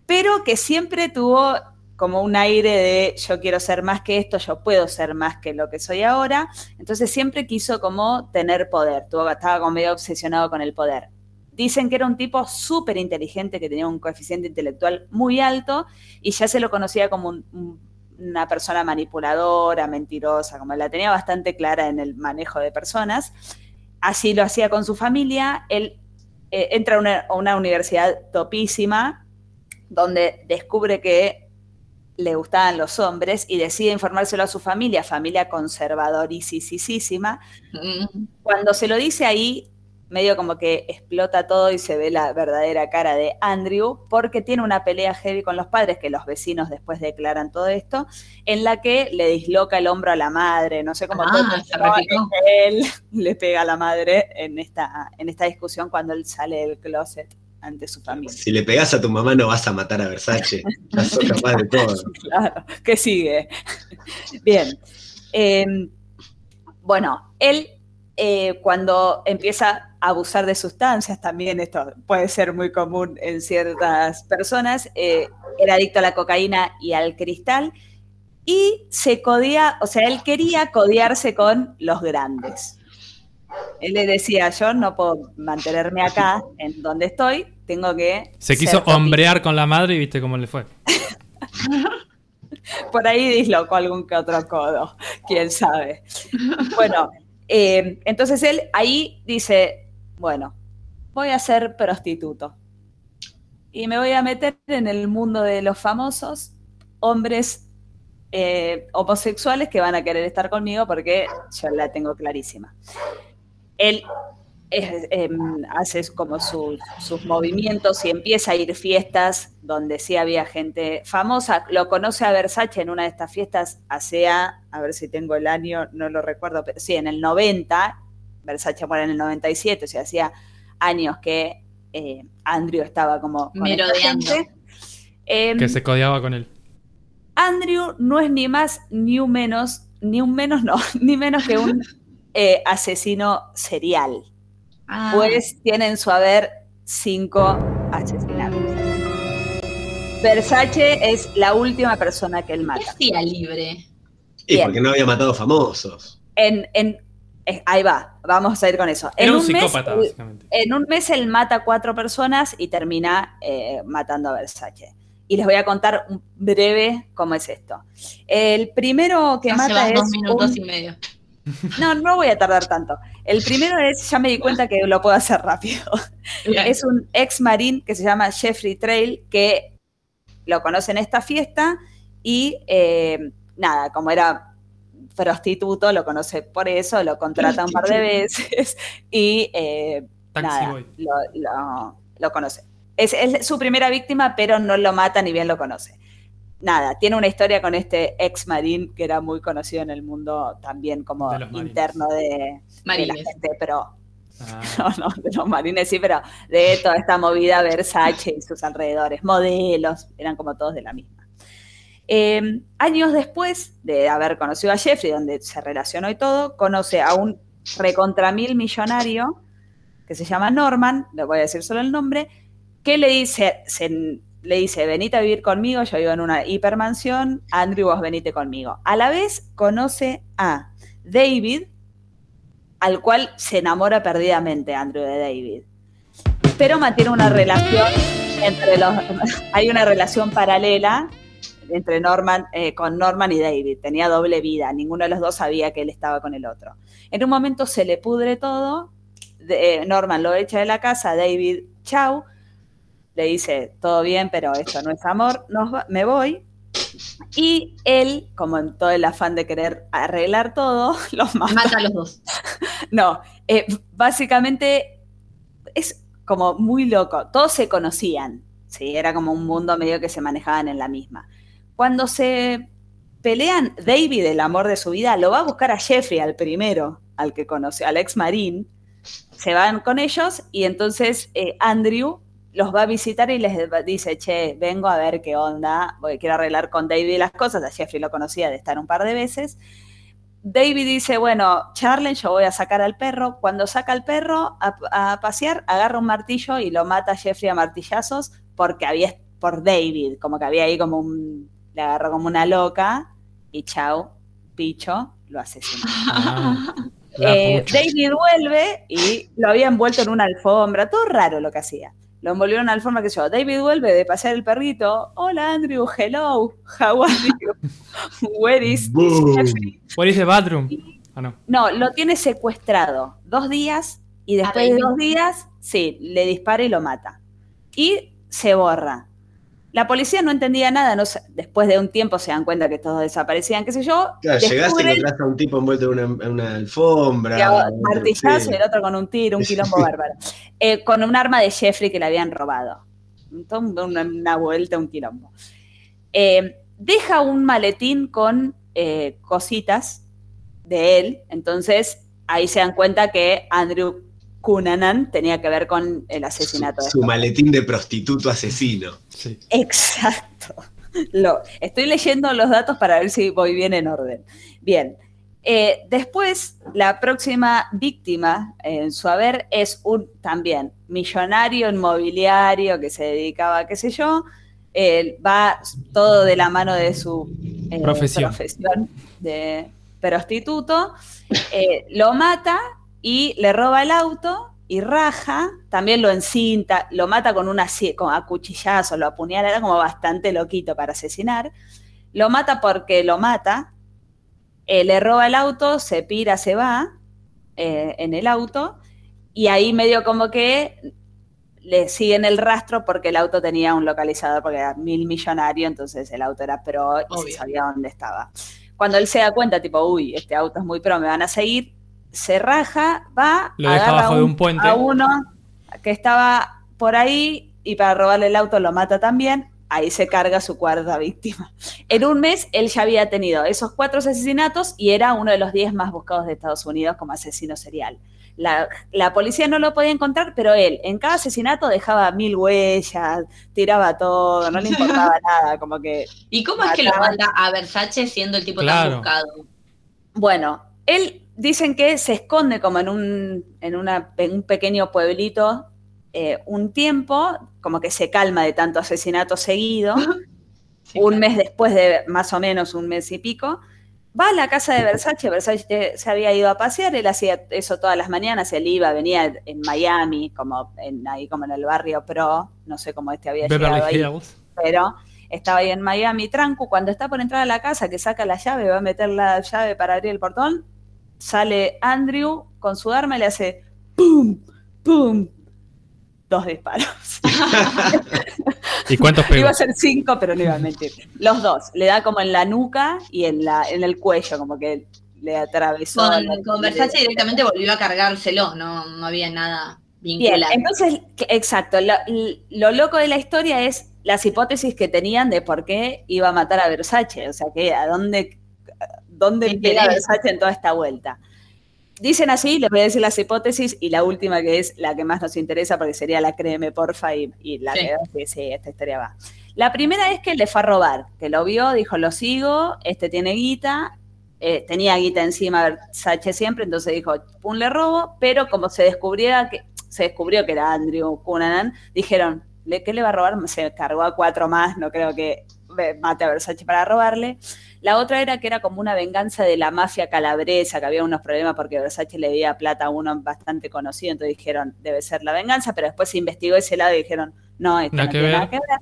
pero que siempre tuvo como un aire de yo quiero ser más que esto, yo puedo ser más que lo que soy ahora. Entonces siempre quiso como tener poder, tuvo, estaba como medio obsesionado con el poder. Dicen que era un tipo súper inteligente, que tenía un coeficiente intelectual muy alto y ya se lo conocía como un- un- una persona manipuladora, mentirosa, como la tenía bastante clara en el manejo de personas. Así lo hacía con su familia. Él eh, entra a una, a una universidad topísima donde descubre que le gustaban los hombres y decide informárselo a su familia, familia conservadorísima. Mm. Cuando se lo dice ahí, medio como que explota todo y se ve la verdadera cara de Andrew, porque tiene una pelea heavy con los padres, que los vecinos después declaran todo esto, en la que le disloca el hombro a la madre, no sé cómo Ah, no, él le pega a la madre en esta, en esta discusión cuando él sale del closet ante su familia. Si le pegás a tu mamá no vas a matar a Versace. Ya sos capaz de todo. Claro, que sigue. Bien. Eh, bueno, él eh, cuando empieza abusar de sustancias, también esto puede ser muy común en ciertas personas, eh, era adicto a la cocaína y al cristal y se codía, o sea, él quería codearse con los grandes. Él le decía, yo no puedo mantenerme acá, en donde estoy, tengo que... Se quiso topista". hombrear con la madre y viste cómo le fue. Por ahí dislocó algún que otro codo, quién sabe. Bueno, eh, entonces él ahí dice, bueno, voy a ser prostituto. Y me voy a meter en el mundo de los famosos hombres eh, homosexuales que van a querer estar conmigo porque yo la tengo clarísima. Él em, hace como sus movimientos y empieza a ir fiestas donde sí había gente famosa. Lo conoce a Versace en una de estas fiestas hace, a, a ver si tengo el año, no lo recuerdo, pero sí, en el 90. Versace muere en el 97, o sea, hacía años que eh, Andrew estaba como con esta Merodeando. gente. Em, Que se codeaba con él. Andrew no es ni más ni un menos, ni un menos no, ni menos que un eh, asesino serial. Ah, Pues tiene en su haber cinco asesinatos. Versace es la última persona que él ¿qué mata. hacía libre? Y porque no había matado famosos. En, en- ahí va, vamos a ir con eso. Era en un, mes, psicópata, él- básicamente. En un mes él mata a cuatro personas y termina eh, matando a Versace. Y les voy a contar un breve cómo es esto. El primero que mata es dos minutos un- y medio. No, no voy a tardar tanto. El primero es, ya me di cuenta que lo puedo hacer rápido. Bien. Es un ex marín que se llama Jeffrey Trail, que lo conoce en esta fiesta y eh, nada, como era prostituto, lo conoce por eso, lo contrata un par de veces y eh, nada, lo, lo- lo conoce. Es, es su primera víctima, pero no lo mata ni bien lo conoce. Nada, tiene una historia con este ex marín que era muy conocido en el mundo también como De interno de, de la Marines. gente, pero Ah, no, no, de los marines sí, pero de toda esta movida Versace y sus alrededores, modelos, eran como todos de la misma. Eh, años después de haber conocido a Jeffrey, donde se relacionó y todo, conoce a un recontramil millonario que se llama Norman, le voy a decir solo el nombre, que le dice, se- le dice, venite a vivir conmigo, yo vivo en una hipermansión, Andrew, vos venite conmigo. A la vez conoce a David, al cual se enamora perdidamente Andrew de David. Pero mantiene una relación entre los. Hay una relación paralela entre Norman, eh, con Norman y David. Tenía doble vida. Ninguno de los dos sabía que él estaba con el otro. En un momento se le pudre todo. de- eh, Norman lo echa de la casa. David, chau. Le dice, todo bien, pero esto no es amor. Nos va- me voy. Y él, como en todo el afán de querer arreglar todo, los mata. Mata a los dos. No, eh, básicamente es como muy loco. Todos se conocían, ¿sí? Era como un mundo medio que se manejaban en la misma. Cuando se pelean, David, el amor de su vida, lo va a buscar a Jeffrey, al primero, al que conoce, al ex marín. Se van con ellos y entonces eh, Andrew los va a visitar y les dice, che, vengo a ver qué onda, porque quiero arreglar con David las cosas. A Jeffrey lo conocía de estar un par de veces. David dice, bueno, Charlen, yo voy a sacar al perro. Cuando saca al perro a, a pasear, agarra un martillo y lo mata a Jeffrey a martillazos porque había, por David, como que había ahí como un, le agarró como una loca y chau, picho, lo asesinó. ah, la Eh. David vuelve y lo había envuelto en una alfombra, todo raro lo que hacía. Lo envolvió en una alfombra que yo. David vuelve de pasear el perrito. Hola Andrew, hello, how are you? Where is. Jeffrey? What is the bathroom? Ah, no. No, lo tiene secuestrado dos días y después de dos días, sí, le dispara y lo mata. Y se borra. La policía no entendía nada, no después de un tiempo se dan cuenta que todos desaparecían, qué sé yo. Claro, llegaste y encontraste a un tipo envuelto en una, en una alfombra. martillazo Sí. y el otro con un tiro, un quilombo bárbaro. Eh, con un arma de Jeffrey que le habían robado. Entonces, una, una vuelta, un quilombo. Eh, deja un maletín con eh, cositas de él, entonces ahí se dan cuenta que Andrew Cunanan tenía que ver con el asesinato Su, de su maletín de prostituto asesino. Sí. Exacto. Lo, estoy leyendo los datos para ver si voy bien en orden. Bien. Eh, después, la próxima víctima en su haber es un también millonario inmobiliario que se dedicaba, qué sé yo, eh, va todo de la mano de su eh, Profesión. profesión de prostituto, eh, lo mata y le roba el auto y raja, también lo encinta, lo mata con una con a cuchillazos, lo apuñala, era como bastante loquito para asesinar. Lo mata porque lo mata, eh, le roba el auto, se pira, se va eh, en el auto, y ahí medio como que le siguen el rastro porque el auto tenía un localizador, porque era mil millonario, entonces el auto era pro y Obvio. se sabía dónde estaba. Cuando él se da cuenta, tipo, uy, este auto es muy pro, me van a seguir, se raja, va, Lo deja abajo de un puente. a uno que estaba por ahí y para robarle el auto lo mata también. Ahí se carga su cuarta víctima. En un mes él ya había tenido esos cuatro asesinatos y era uno de los diez más buscados de Estados Unidos como asesino serial. La, la policía no lo podía encontrar, pero él en cada asesinato dejaba mil huellas, tiraba todo, no le importaba nada, como que ¿Y cómo es que lo manda a Versace siendo el tipo Claro. tan buscado? Bueno, él dicen que se esconde como en un, en una, en un pequeño pueblito eh, un tiempo, como que se calma de tanto asesinato seguido. Sí, un claro. mes después de más o menos un mes y pico, va a la casa de Versace, Versace se había ido a pasear, él hacía eso todas las mañanas, él iba, venía en Miami, como en, ahí como en el barrio pro, no sé cómo este había llegado Beverly ahí Hills. pero estaba ahí en Miami, tranco, cuando está por entrar a la casa, que saca la llave, va a meter la llave para abrir el portón, sale Andrew con su arma y le hace ¡pum! ¡pum! Dos disparos. ¿Y cuántos pegó? Iba a ser cinco, pero no iba a mentir. Los dos. Le da como en la nuca y en, la, en el cuello, como que le atravesó. Con, la- con Versace directamente volvió a cargárselo, no, no había nada Bien, vinculante. entonces, exacto. Lo, lo loco de la historia es las hipótesis que tenían de por qué iba a matar a Versace. O sea, que a dónde, dónde interés. Versace en toda esta vuelta. Dicen así, les voy a decir las hipótesis y la última que es la que más nos interesa porque sería la créeme porfa y, y la Sí. que sí, esta historia va. La primera es que le fue a robar, que lo vio, dijo lo sigo, este tiene guita, eh, tenía guita encima Versace siempre, entonces dijo, pum, le robo, pero como se descubriera que se descubrió que era Andrew Cunanan, dijeron, ¿le, ¿qué le va a robar? Se cargó a cuatro más, no creo que eh, mate a Versace para robarle. La otra era que era como una venganza de la mafia calabresa, que había unos problemas porque Versace le debía plata a uno bastante conocido, entonces dijeron, debe ser la venganza, pero después se investigó ese lado y dijeron, no, esto no que tiene ver. nada que ver.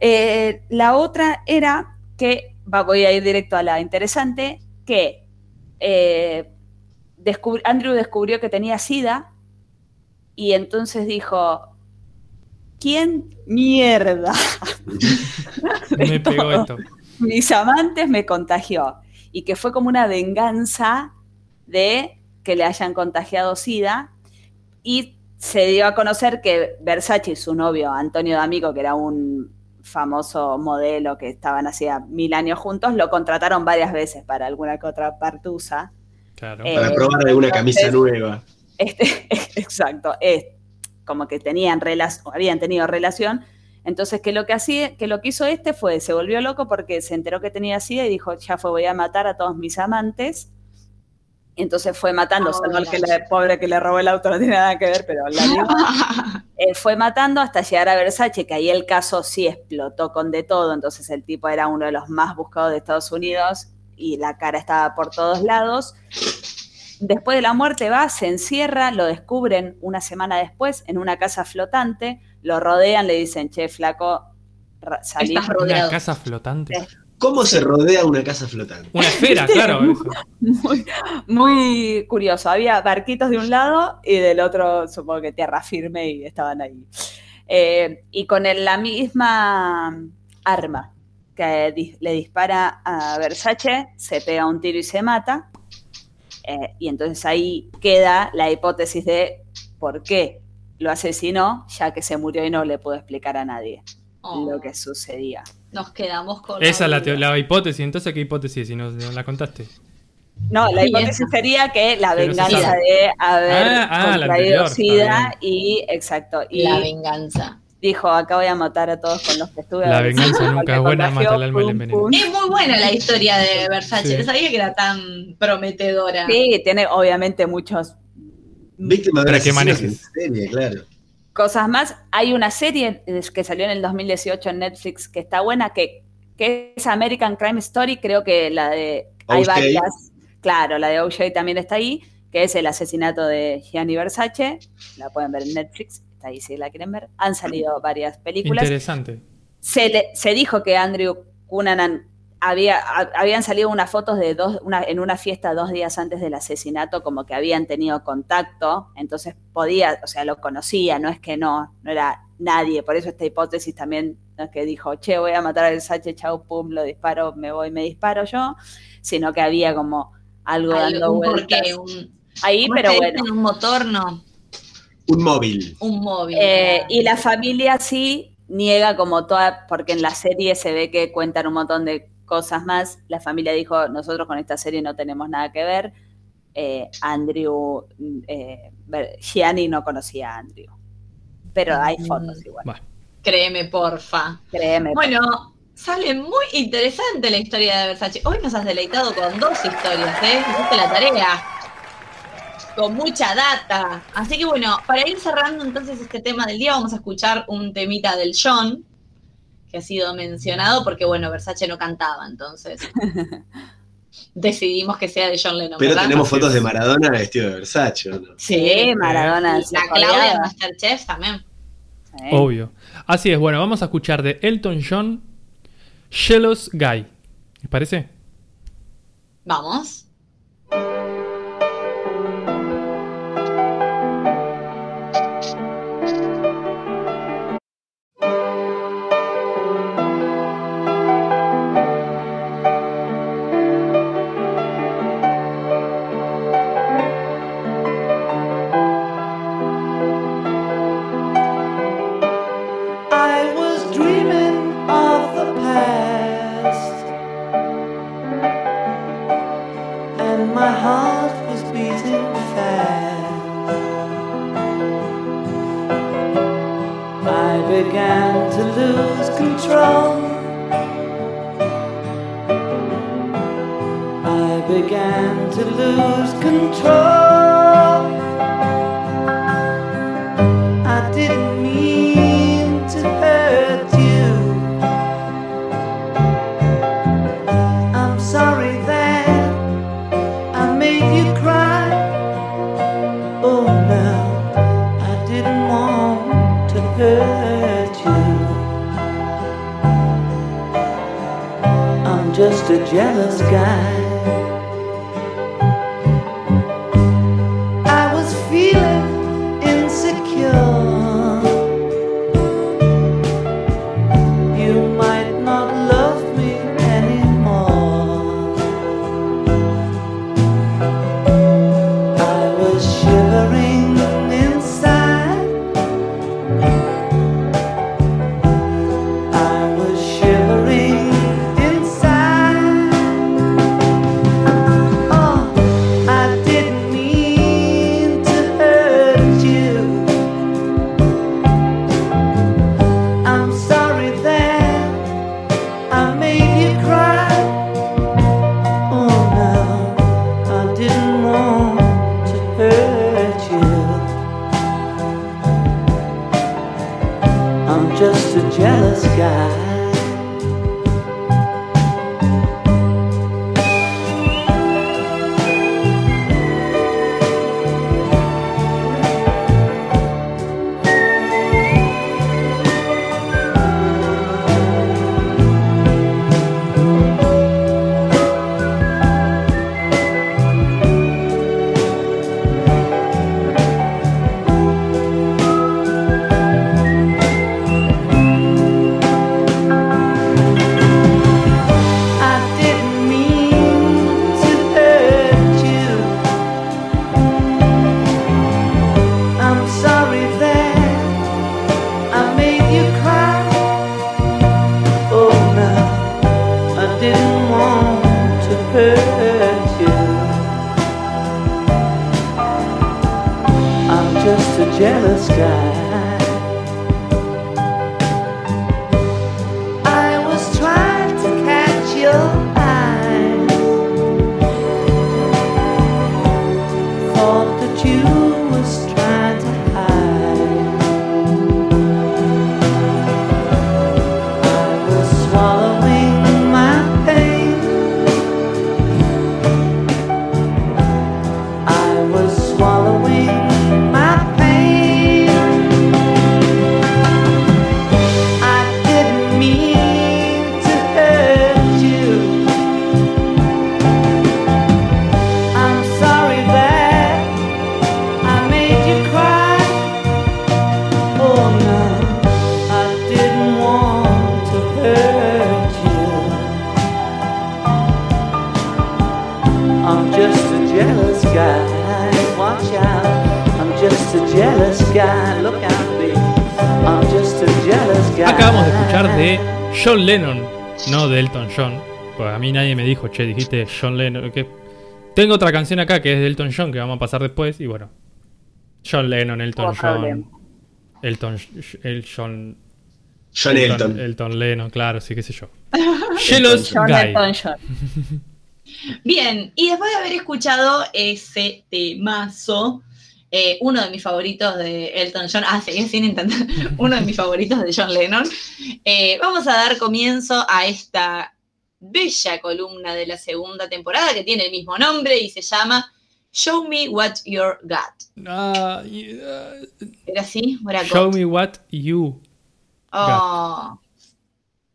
Eh, la otra era que, voy a ir directo a la interesante, que eh, descubri- Andrew descubrió que tenía SIDA y entonces dijo, ¿quién mierda? Me pegó esto. Mis amantes me contagió. Y que fue como una venganza de que le hayan contagiado SIDA. Y se dio a conocer que Versace y su novio, Antonio D'Amico, que era un famoso modelo que estaban hacía mil años juntos, lo contrataron varias veces para alguna que otra partusa. Claro. Eh, Para probar alguna camisa nueva. Este, exacto, es como que tenían relación, habían tenido relación. Entonces, que lo que hacía, que lo que hizo este fue, se volvió loco porque se enteró que tenía SIDA y dijo, ya fue, voy a matar a todos mis amantes. Y entonces fue matando, salvo el que le, pobre que le robó el auto, no tiene nada que ver, pero la digo. Eh, fue matando hasta llegar a Versace, que ahí el caso sí explotó con de todo, entonces el tipo era uno de los más buscados de Estados Unidos y la cara estaba por todos lados. Después de la muerte va, se encierra, lo descubren una semana después en una casa flotante, lo rodean, le dicen, che, flaco, salí. Estás Una rodeado. casa flotante. ¿Cómo se rodea una casa flotante? Una esfera, claro. eso. Muy, muy curioso. Había barquitos de un lado y del otro, supongo que tierra firme y estaban ahí. Eh, y con el- la misma arma que di- le dispara a Versace, se pega un tiro y se mata. Eh, y entonces ahí queda la hipótesis de por qué lo asesinó, ya que se murió y no le pudo explicar a nadie Oh, lo que sucedía. Nos quedamos con. Esa es la, hipótesis. Entonces, ¿qué hipótesis si no, no la contaste? No, la hipótesis sería que la venganza de haber Ah, ah, contraído SIDA y exacto. Y La venganza. Dijo, acá voy a matar a todos con los que estuve. La venganza nunca es buena, mata el alma y el. Es muy buena la historia de Versace. Sí. No sabía que era tan prometedora. Sí, tiene obviamente muchos Víctima de que manejes. serie, claro. cosas más. Hay una serie que salió en el 2018 en Netflix que está buena, que, que es American Crime Story, creo que la de... Hay varias. Claro, la de OJ también está ahí, que es el asesinato de Gianni Versace. La pueden ver en Netflix, está ahí si la quieren ver. Han salido varias películas. Interesante. se, le- se dijo que Andrew Cunanan había, a- habían salido unas fotos de dos, una, en una fiesta dos días antes del asesinato, como que habían tenido contacto, entonces podía, o sea, lo conocía, no es que no, no era nadie, por eso esta hipótesis también no es que dijo, che, voy a matar al Sache, chau, pum, lo disparo, me voy, me disparo yo, sino que había como algo Hay dando un vueltas un, ahí, ¿cómo pero bueno. Un motor, no. Un móvil. Un móvil. Eh, y la familia sí niega como toda, porque en la serie se ve que cuentan un montón de cosas más. La familia dijo, nosotros con esta serie no tenemos nada que ver. Eh, Andrew, mm, eh, Gianni no conocía a Andrew. Pero hay Mm. fotos igual. Créeme, porfa. créeme. Bueno, sale muy interesante la historia de Versace. Hoy nos has deleitado con dos historias, ¿eh? Hiciste la tarea. Con mucha data. Así que bueno, para ir cerrando entonces este tema del día, vamos a escuchar un temita del John, que ha sido mencionado, porque bueno, Versace no cantaba, entonces decidimos que sea de John Lennon. Pero ¿verdad? tenemos fotos de Maradona vestido de Versace, ¿o no? Sí, Maradona. Y se la. Claudia de Masterchef también. Sí. Obvio. Así es, bueno, vamos a escuchar de Elton John, Jealous Guy. ¿Les parece? Vamos. Dijiste John Lennon. Que... Tengo otra canción acá que es de Elton John que vamos a pasar después. Y bueno, John Lennon, Elton. John. Elton, el John, John Elton. Elton Lennon, claro, sí, qué sé yo. Jealous John Guy. Elton John. Bien, y después de haber escuchado ese temazo, eh, uno de mis favoritos de Elton John, ah, seguí sin intentar, uno de mis favoritos de John Lennon, eh, vamos a dar comienzo a esta bella columna de la segunda temporada que tiene el mismo nombre y se llama Show Me What You Got. ¿Era así? ¿O era show got? me what you. Oh.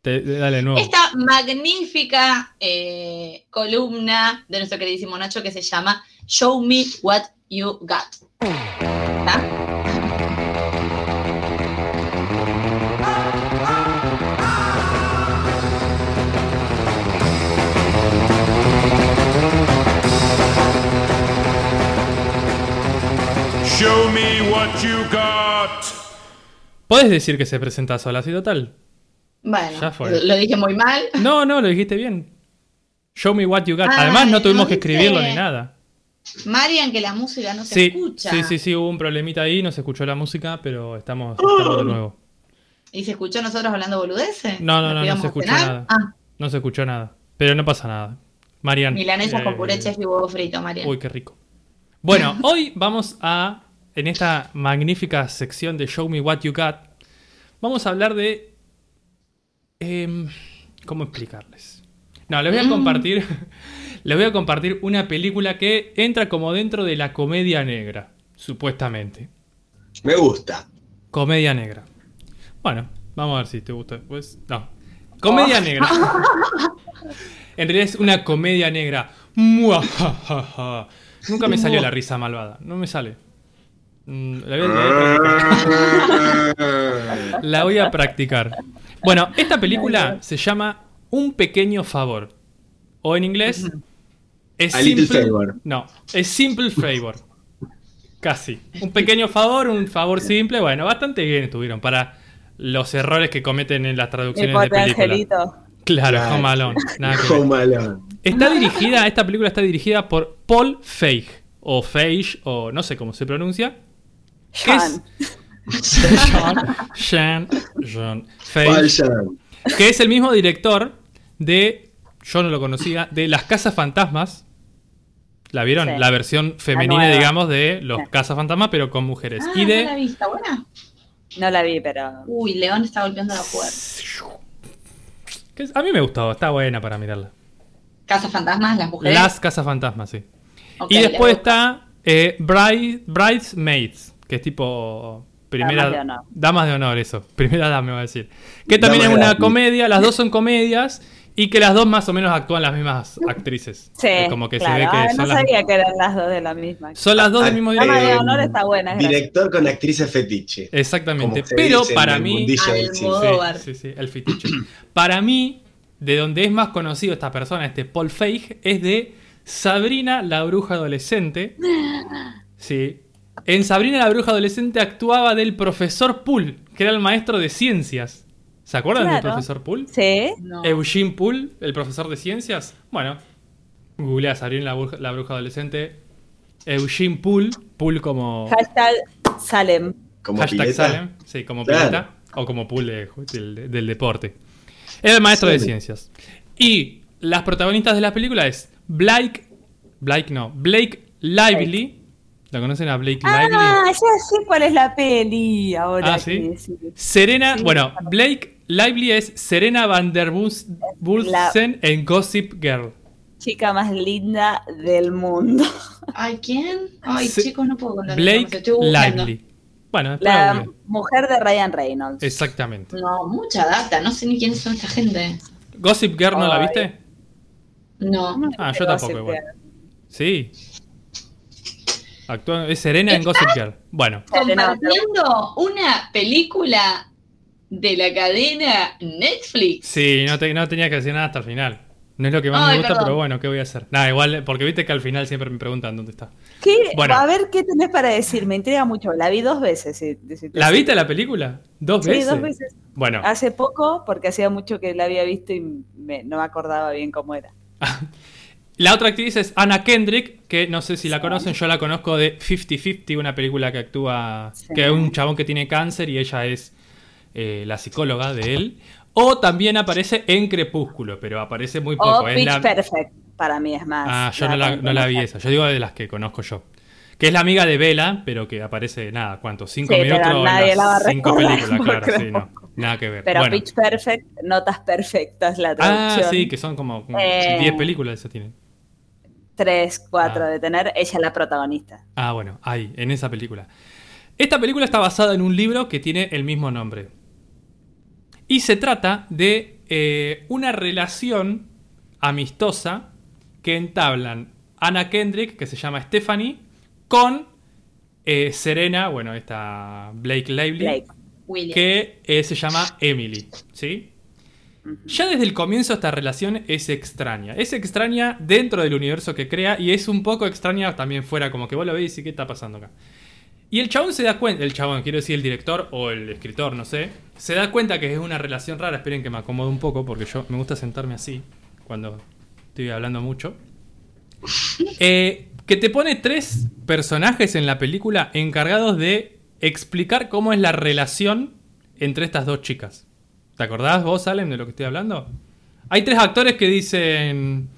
Te- dale nuevo. Esta magnífica eh, columna de nuestro queridísimo Nacho que se llama Show Me What You Got. ¿Está? Show me what you got. ¿Puedes decir que se presenta sola así total? Bueno, Ya fue. lo dije muy mal. No, no, lo dijiste bien. Show me what you got. Ay, Además, no tuvimos no que escribirlo ni nada. Marian, que la música no se Sí, escucha. sí, sí, sí, hubo un problemita ahí, no se escuchó la música, pero estamos, estamos de nuevo. ¿Y se escuchó nosotros hablando boludeces? No, no, ¿Nos no, no se escuchó cenar? nada. Ah, No se escuchó nada. Pero no pasa nada. Marian. milanesas con eh, puré chef y huevo frito, María. Uy, qué rico. Bueno, hoy vamos a, en esta magnífica sección de Show Me What You Got, vamos a hablar de... em, ¿Cómo explicarles? No, les voy a Mm. compartir... Les voy a compartir una película que entra como dentro de la comedia negra, supuestamente. Me gusta. Comedia negra. Bueno, vamos a ver si te gusta después. No. Comedia Oh. negra. en realidad es una comedia negra. Nunca me salió la risa malvada. No me sale. Mm, La voy, a, la voy a practicar. La voy a practicar. Bueno, esta película se llama Un pequeño favor. O en inglés. Es A little favor. No, es simple favor. Casi. Un pequeño favor, un favor simple. Bueno, bastante bien estuvieron para los errores que cometen en las traducciones de película. angelito. Claro, Claro. Home Alone. Nada. Home Alone. Está dirigida, esta película está dirigida por Paul Feig. O Feig, o no sé cómo se pronuncia. ¿Qué es? Sean. Sean, Sean, que es el mismo director de, yo no lo conocía, de Las Casas Fantasmas. ¿La vieron? Sí. La versión femenina, digamos, de Los Sí. Casas Fantasmas, pero con mujeres. Ah, y no la de... vi, ¿está buena? No la vi, pero. Uy, León está golpeando la puerta. a mí me gustó, está buena para mirarla. Casa Fantasmas, las mujeres. Las Casas Fantasmas, sí. Y después está eh, Bride- Bridesmaids, que es tipo primera Damas de honor. damas de honor, eso, primera dama va a decir. Que también Damas es de una comedia, las dos son comedias y que las dos más o menos actúan las mismas actrices. Sí, como que claro. se ve que Ah, son, no las, sabía que eran las dos de la misma. son las dos del Ah, mismo Dama director. de Eh, honor está buena, es. Director con actrices fetiche. Exactamente. Pero para el mí, del. Almodóvar. Sí, sí, sí, el fetiche. Para mí, de donde es más conocido esta persona, este Paul Feig, es de Sabrina la bruja adolescente. Sí. En Sabrina la bruja adolescente actuaba del profesor Poole, que era el maestro de ciencias. ¿Se acuerdan del profesor Poole? Sí. No. Eugene Poole, el profesor de ciencias. Bueno, googlea Sabrina la bruja, la bruja adolescente. Eugene Poole, Poole como Hashtag Salem. Como Hashtag pileta. Salem, sí, como Claro. pileta o como pool de- del, del deporte. Era el maestro de ciencias. Y las protagonistas de la película es Blake, Blake no, Blake Lively. ¿La conocen a Blake Lively? Ah, ya sé cuál es la peli ahora. Ah, ¿sí? Serena, Sí, bueno. Blake Lively es Serena Van der Bulsen en Gossip Girl. Chica más linda del mundo. Ay, ¿quién? Ay, Se- chicos, no puedo contar. Blake. Lively. Bueno, La mujer de Ryan Reynolds. exactamente. No, mucha data. No sé ni quiénes son esta gente. Gossip Girl, ¿no la viste? No. Ah, yo tampoco igual. Sí. Actúa, es Serena en Gossip Girl. Bueno, Compartiendo una película de la cadena Netflix. sí, no, te- no tenía que decir nada hasta el final. No es lo que más Ay, me gusta, perdón. pero bueno, ¿qué voy a hacer? Nada, igual, porque viste que al final siempre me preguntan dónde está. ¿Qué? Bueno. A ver qué tenés para decir. Me intriga mucho. La vi dos veces. si- si te ¿La viste la película? ¿Dos Sí, veces? dos veces. Bueno, Hace poco, porque hacía mucho que la había visto y me- no me acordaba bien cómo era. la otra actriz es Anna Kendrick, que no sé si la conocen, yo la conozco de 50-50, una película que actúa, Sí. que es un chabón que tiene cáncer y ella es eh, la psicóloga de él. O también aparece en Crepúsculo, pero aparece muy poco. O es Pitch la- Perfect, para mí es más. Ah, yo no la, no la vi esa. Yo digo de las que conozco yo. Que es la amiga de Bella, pero que aparece, nada, ¿cuánto? ¿Cinco Sí, minutos en nadie las la va a cinco películas? Claro, sí, no. Nada que ver. Pero bueno. Pitch Perfect, notas perfectas la Ah, traducción. sí, que son como Eh, 10 películas esa tienen. Tres, cuatro Ah. de tener, ella la protagonista. Ah, bueno, ahí, en esa película. Esta película está basada en un libro que tiene el mismo nombre. Y se trata de eh, una relación amistosa que entablan Anna Kendrick, que se llama Stephanie, con eh, Serena, bueno, esta Blake Lively, Blake. Que eh, se llama Emily, ¿sí? Ya desde el comienzo esta relación es extraña. Es extraña dentro del universo que crea y es un poco extraña también fuera, como que vos lo ves y ¿qué está pasando acá? Y el chabón se da cuenta, el chabón, quiero decir el director o el escritor, no sé, se da cuenta que es una relación rara. Esperen que me acomode un poco porque yo me gusta sentarme así cuando estoy hablando mucho. Eh, que te pone tres personajes en la película encargados de explicar cómo es la relación entre estas dos chicas. ¿Te acordás vos, Salem, de lo que estoy hablando? Hay tres actores que dicen.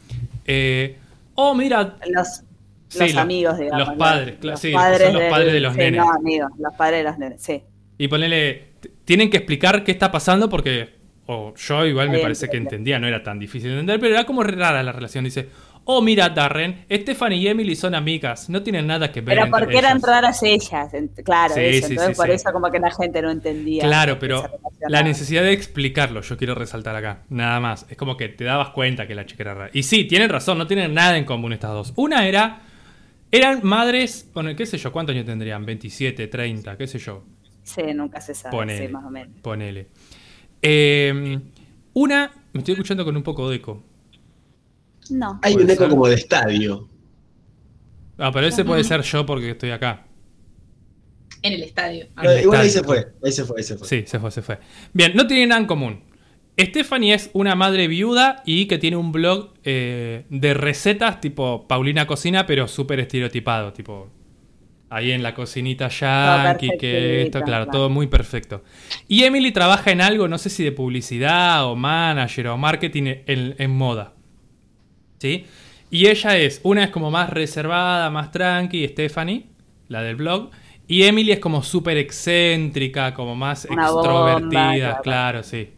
eh, oh, mira. Los, Sí, los lo- amigos, digamos. los padres, claro, los sí, padres son los del- padres de los sí, nenes. No, amigos, los padres de los nenes, sí. Y ponele. Tienen que explicar qué está pasando porque. O yo igual me parece que entendía, no era tan difícil de entender, pero era como rara la relación. Dice. Oh, mira, Darren, Stephanie y Emily son amigas, no tienen nada que ver Pero entre porque eran ellas". raras ellas, claro, Sí, eso. sí, Entonces sí, por eso como que la gente no entendía. Claro, pero la necesidad de explicarlo, yo quiero resaltar acá, nada más. Es como que te dabas cuenta que la chica era rara. Y sí, tienen razón, no tienen nada en común estas dos. Una era, eran madres, bueno, qué sé yo, ¿cuántos años tendrían? 27, 30, qué sé yo. Sí, nunca se sabe, Ponele, sí, más o menos. ponele. Eh, una, me estoy escuchando con un poco de eco. No. Hay un eco ser. como de estadio. Ah, pero ese puede ser yo porque estoy acá. En el estadio. En el Igual ahí se fue, ahí se fue, ahí se fue. Sí, se fue, se fue. Bien, no tienen nada en común. Stephanie es una madre viuda y que tiene un blog eh, de recetas tipo Paulina Cocina, pero súper estereotipado, tipo ahí en la cocinita yankee, que esto, claro, claro. todo muy perfecto. Y Emily trabaja en algo, no sé si de publicidad o manager o marketing en, en moda. ¿Sí? Y ella es, una es como más reservada, más tranqui, Stephanie, la del blog. Y Emily es como súper excéntrica, como más Una bomba, extrovertida, claro. claro, sí.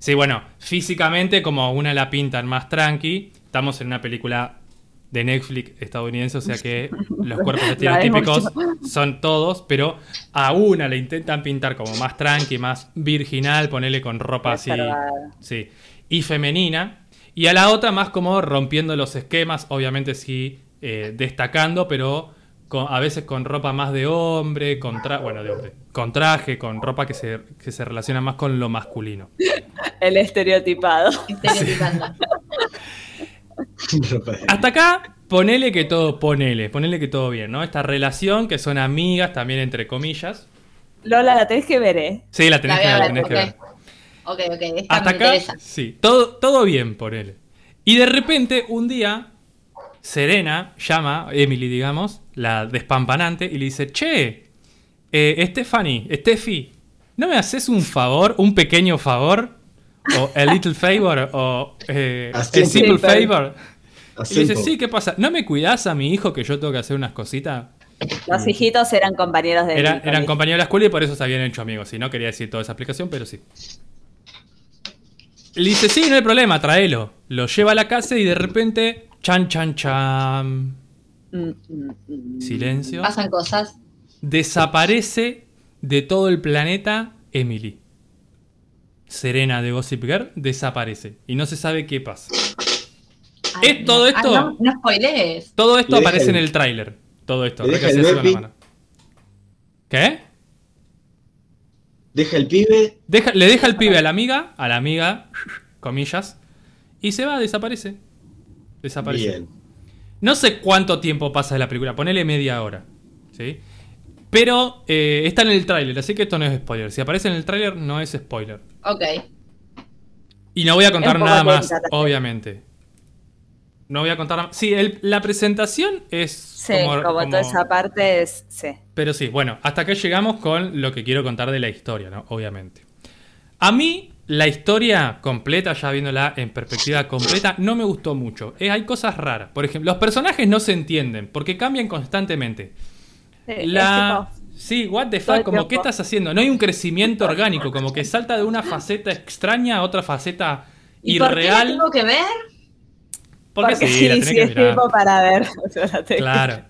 Sí, bueno, físicamente como una la pintan más tranqui. Estamos en una película de Netflix estadounidense, o sea que los cuerpos estereotípicos son todos, pero a una le intentan pintar como más tranqui, más virginal, ponerle con ropa así, sí, y femenina. Y a la otra más como rompiendo los esquemas, obviamente sí eh, destacando, pero con- a veces con ropa más de hombre, con tra- bueno, de hombre, con traje, con ropa que se, que se relaciona más con lo masculino. El estereotipado. Estereotipando. Hasta acá, ponele que todo, ponele, ponele que todo bien, ¿no? Esta relación que son amigas también entre comillas. Lola, la tenés que ver, ¿eh? Sí, la tenés, La que, tenés que ver. Ok, ok, esta Hasta me acá, interesa. sí, todo, todo bien, ponele. Y de repente, un día, Serena llama, Emily, digamos, la despampanante, y le dice, che, eh, Stephanie, Steffi, ¿no me haces un favor, un pequeño favor? O a little favor, o eh, A a simple simple favor. A Y le dice, simple. sí, ¿qué pasa? ¿No me cuidás a mi hijo que yo tengo que hacer unas cositas? Los hijitos eran compañeros de Era- eran compañeros de la escuela y por eso se habían hecho amigos. Si no quería decir toda esa explicación, pero sí. Le dice, sí, no hay problema, tráelo. Lo lleva a la casa y de repente, chan, chan, chan. Mm, mm, mm. Silencio. Pasan cosas. Desaparece de todo el planeta Emily. Serena de Gossip Girl desaparece. Y no se sabe qué pasa. Ay, ¿Es todo no. esto? Ah, no, no spoilees. Todo esto aparece el- en el tráiler. Todo esto. el. ¿Qué? Deja el pibe. Deja- le deja el pibe a la amiga, a la amiga, comillas, y se va, desaparece. Desaparece. Bien. No sé cuánto tiempo pasa de la película, ponele media hora. ¿Sí? Pero eh, está en el tráiler, así que esto no es spoiler. Si aparece en el tráiler, no es spoiler. Ok. Y no voy a contar nada más, obviamente. No voy a contar nada Sí, el- la presentación es Sí, como, como, como- toda esa parte es. Sí. Pero sí, bueno, hasta acá llegamos con lo que quiero contar de la historia, ¿no? Obviamente. A mí, la historia completa, ya viéndola en perspectiva completa, no me gustó mucho. Eh, hay cosas raras. Por ejemplo, los personajes no se entienden, porque cambian constantemente. Sí, La... Sí, what the fuck, como. ¿qué estás haciendo? No hay un crecimiento orgánico, como que salta de una faceta extraña a otra faceta ¿Y por qué la irreal. tengo que ver? Porque, Porque sí, sí, la tenés sí, que es tiempo para ver. Claro.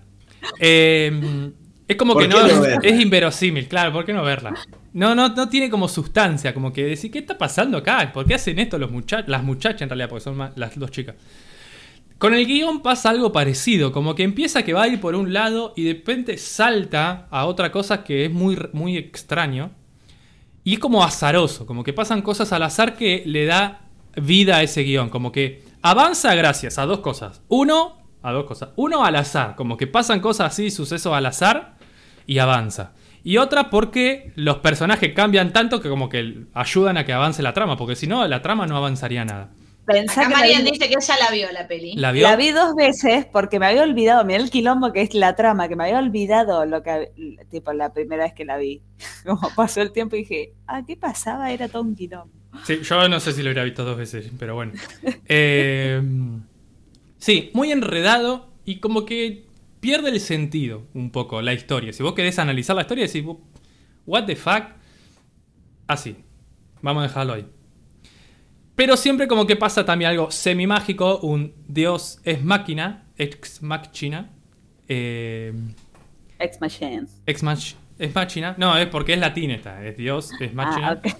Eh, es como ¿Por que no, es inverosímil, claro, ¿por qué no verla? No, no, no tiene como sustancia, como que decir, ¿qué está pasando acá? ¿Por qué hacen esto los muchachos? Las muchachas en realidad, porque son más- las dos chicas. Con el guion pasa algo parecido, como que empieza que va a ir por un lado y de repente salta a otra cosa que es muy, muy extraño. Y es como azaroso, como que pasan cosas al azar que le da vida a ese guion. Como que avanza gracias a dos cosas. Uno, a dos cosas. Uno al azar, como que pasan cosas así, sucesos al azar y avanza. Y otra porque los personajes cambian tanto que como que ayudan a que avance la trama, porque si no, la trama no avanzaría nada. Pensá Acá que Marian vi- dice que ella la vio la peli. ¿La vio? La vi dos veces porque me había olvidado, mirá el quilombo que es la trama, que me había olvidado lo que, tipo, la primera vez que la vi. Como pasó el tiempo y dije, ah, ¿qué pasaba? Era todo un quilombo. Sí, yo no sé si lo hubiera visto dos veces, pero bueno. Eh, sí, muy enredado y como que pierde el sentido un poco la historia. Si vos querés analizar la historia, decís, what the fuck, así. Vamos a dejarlo ahí. Pero siempre como que pasa también algo semi-mágico, un dios es máquina, ex machina. Eh, Ex Machine. ex mach, es máquina. No, es porque es latín esta, es dios, es máquina. Ah, ok.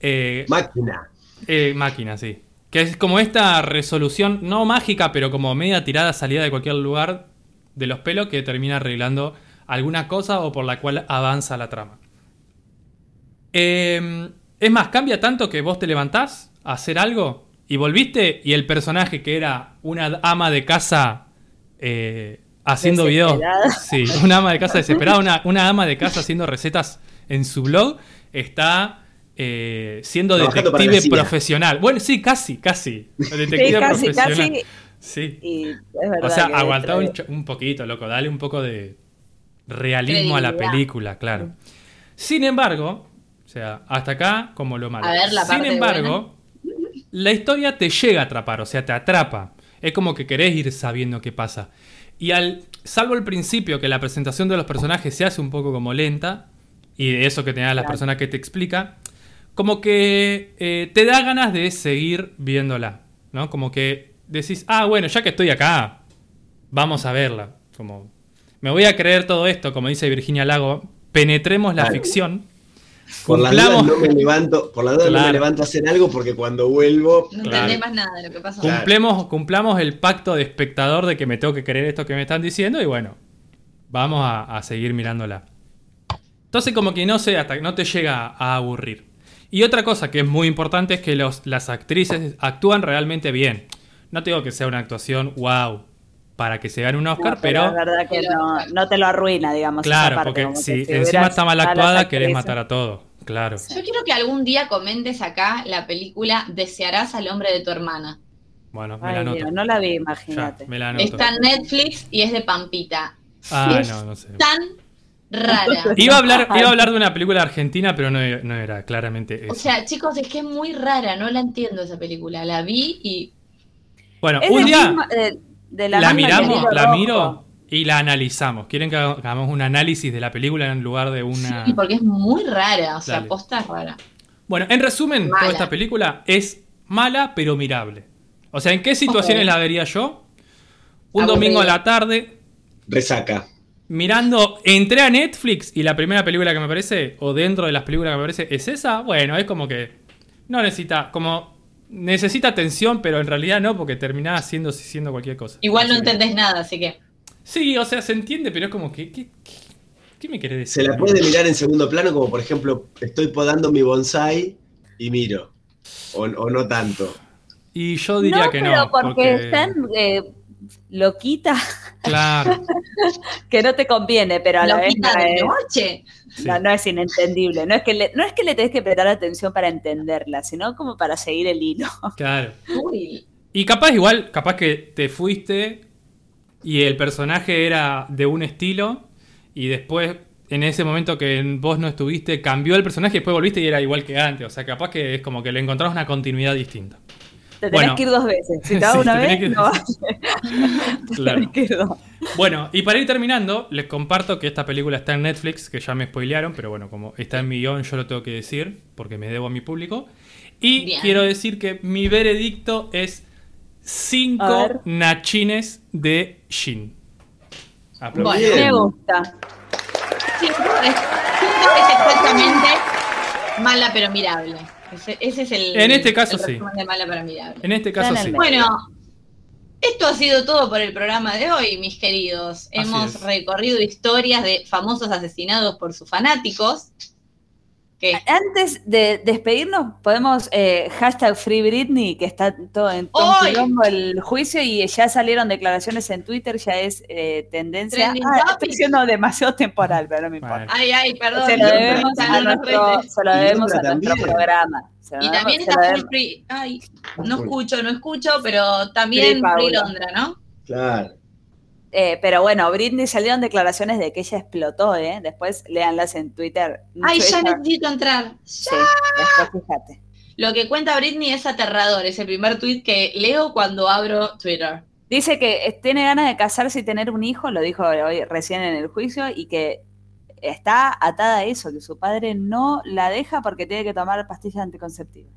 Eh, Máquina. eh, máquina, sí. Que es como esta resolución, no mágica, pero como media tirada salida de cualquier lugar de los pelos que termina arreglando alguna cosa o por la cual avanza la trama. Eh, es más, cambia tanto que vos te levantás a hacer algo y volviste y el personaje que era una ama de casa eh, haciendo videos. Desesperada. Sí, una ama de casa desesperada, una, una ama de casa haciendo recetas en su blog, está eh, siendo Trabajando detective profesional. Bueno, sí, casi, casi. Sí, Detective casi, profesional. casi. Sí. Y es verdad O sea, aguantá un, poquito, loco. Dale un poco de realismo a la película, claro. Sin embargo, o sea, hasta acá como lo malo. A ver, la Sin embargo, la historia te llega a atrapar, o sea, te atrapa. Es como que querés ir sabiendo qué pasa. Y al, salvo el principio, que la presentación de los personajes se hace un poco como lenta, y de eso que te da la persona que te explica, como que eh, te da ganas de seguir viéndola, ¿no? Como que decís, ah, bueno, ya que estoy acá, vamos a verla. Como, me voy a creer todo esto, como dice Virginia Lago, penetremos la Claro. ficción. Por la duda Cumplamos- no me levanto, por la duda no Claro. me levanto a hacer algo porque cuando vuelvo. No Claro. entendés más nada de lo que. Cumplemos, cumplamos el pacto de espectador de que me tengo que creer esto que me están diciendo y bueno, vamos a, a seguir mirándola. Entonces como que no sé, hasta que no te llega a aburrir. Y otra cosa que es muy importante es que los- las actrices actúan realmente bien. No te digo que sea una actuación wow para que se gane un Oscar, No, pero, es verdad que no, no te lo arruina, digamos. claro, parte, porque si si encima está mal actuada, querés matar a todo. Claro. Yo quiero que algún día comentes acá la película Desearás al hombre de tu hermana. Bueno, me Ay, la Dios, anoto. no la vi, Ya, imagínate. me la anoto. Está en Netflix y es de Pampita. Ah, es no, no sé. tan rara. Iba a hablar, iba a hablar de una película argentina, pero no, no era claramente O eso. sea, chicos, es que es muy rara, no la entiendo esa película. La vi y Bueno, Es un día mismo- eh, de la, miramos, la Rojo. miro y la analizamos. ¿Quieren que haga- que hagamos un análisis de la película en lugar de una...? sí, porque es muy rara, o sea, Dale. posta es rara. Bueno, en resumen, toda esta película es mala pero mirable. O sea, ¿en qué situaciones la vería yo? Un domingo a la tarde, Resaca. Mirando, entré a Netflix y la primera película que me aparece, o dentro de las películas que me aparece, es esa. Bueno, es como que no necesita, como necesita atención, pero en realidad no, porque terminaba siendo, siendo cualquier cosa. Igual no entendés nada, así que. Sí, o sea, se entiende, pero es como que. ¿Qué, me querés Se decir? la puede mirar en segundo plano, como por ejemplo, estoy podando mi bonsai y miro. O, o no tanto. Y yo diría no, que pero no. porque, están eh, loquita Claro. que no te conviene, pero a la vez no de es, noche. sí. no, no es inentendible. No es, que le, no es que le tenés que prestar atención para entenderla, sino como para seguir el hilo. Claro. Uy, Y capaz igual, capaz que te fuiste y el personaje era de un estilo y después en ese momento que vos no estuviste cambió el personaje y después volviste y era igual que antes. O sea, capaz que es como que le encontrás una continuidad distinta. Te tenés Bueno. que ir dos veces. Si te vas Sí, una te vez, que- no vas. Claro. Tenés que ir dos. Bueno, y para ir terminando, les comparto que esta película está en Netflix, que ya me spoilearon, pero bueno, como está en mi guion, yo lo tengo que decir, porque me debo a mi público. Y Bien. quiero decir que mi veredicto es A 5 ver. nachines de Shin. Bueno. Me gusta. cinco es, cinco es exactamente mala pero mirable. Ese, ese es el. En este caso, el sí. de mala pero mirable. En este caso sí. Bueno, esto ha sido todo por el programa de hoy, mis queridos. Hemos recorrido historias de famosos asesinados por sus fanáticos. ¿Qué? Antes de despedirnos, podemos eh, hashtag Free Britney, que está todo en todo el juicio y ya salieron declaraciones en Twitter, ya es eh, tendencia. Ah, estoy siendo demasiado temporal, pero no me importa. Ay, ay, perdón. Se lo debemos a nuestro, se lo Y debemos a nuestro también. programa. Se lo Y también está debemos- Free. Ay, no escucho, no escucho, pero también Free Free. Londra, ¿no? Claro. Eh, pero bueno, Britney salieron declaraciones de que ella explotó, ¿eh? Después léanlas en Twitter. Ay, ya necesito entrar. Sí, después fíjate. Lo que cuenta Britney es aterrador, es el primer tweet que leo cuando abro Twitter. Dice que eh, tiene ganas de casarse y tener un hijo, lo dijo hoy recién en el juicio, y que está atada a eso, que su padre no la deja porque tiene que tomar pastillas anticonceptivas.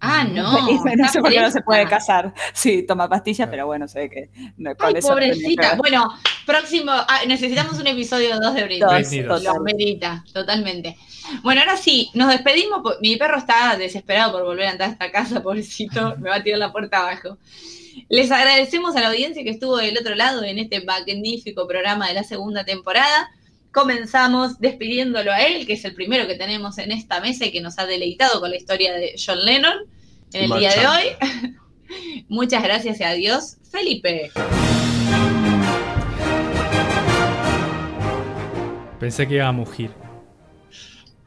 Ah, no. y no sé por qué no se puede casar. Sí, toma pastillas, pero bueno, se ve que no, con Ay, eso pobrecita. Bueno, próximo. ah, necesitamos un episodio 2 de Britney. Lo totalmente. Bueno, ahora sí, nos despedimos. Mi perro está desesperado por volver a entrar a esta casa, pobrecito. Me va a tirar la puerta abajo. Les agradecemos a la audiencia que estuvo del otro lado en este magnífico programa de la segunda temporada. Comenzamos despidiéndolo a él, que es el primero que tenemos en esta mesa y que nos ha deleitado con la historia de John Lennon en el día de hoy. Muchas gracias y adiós, Felipe. Pensé que iba a mugir.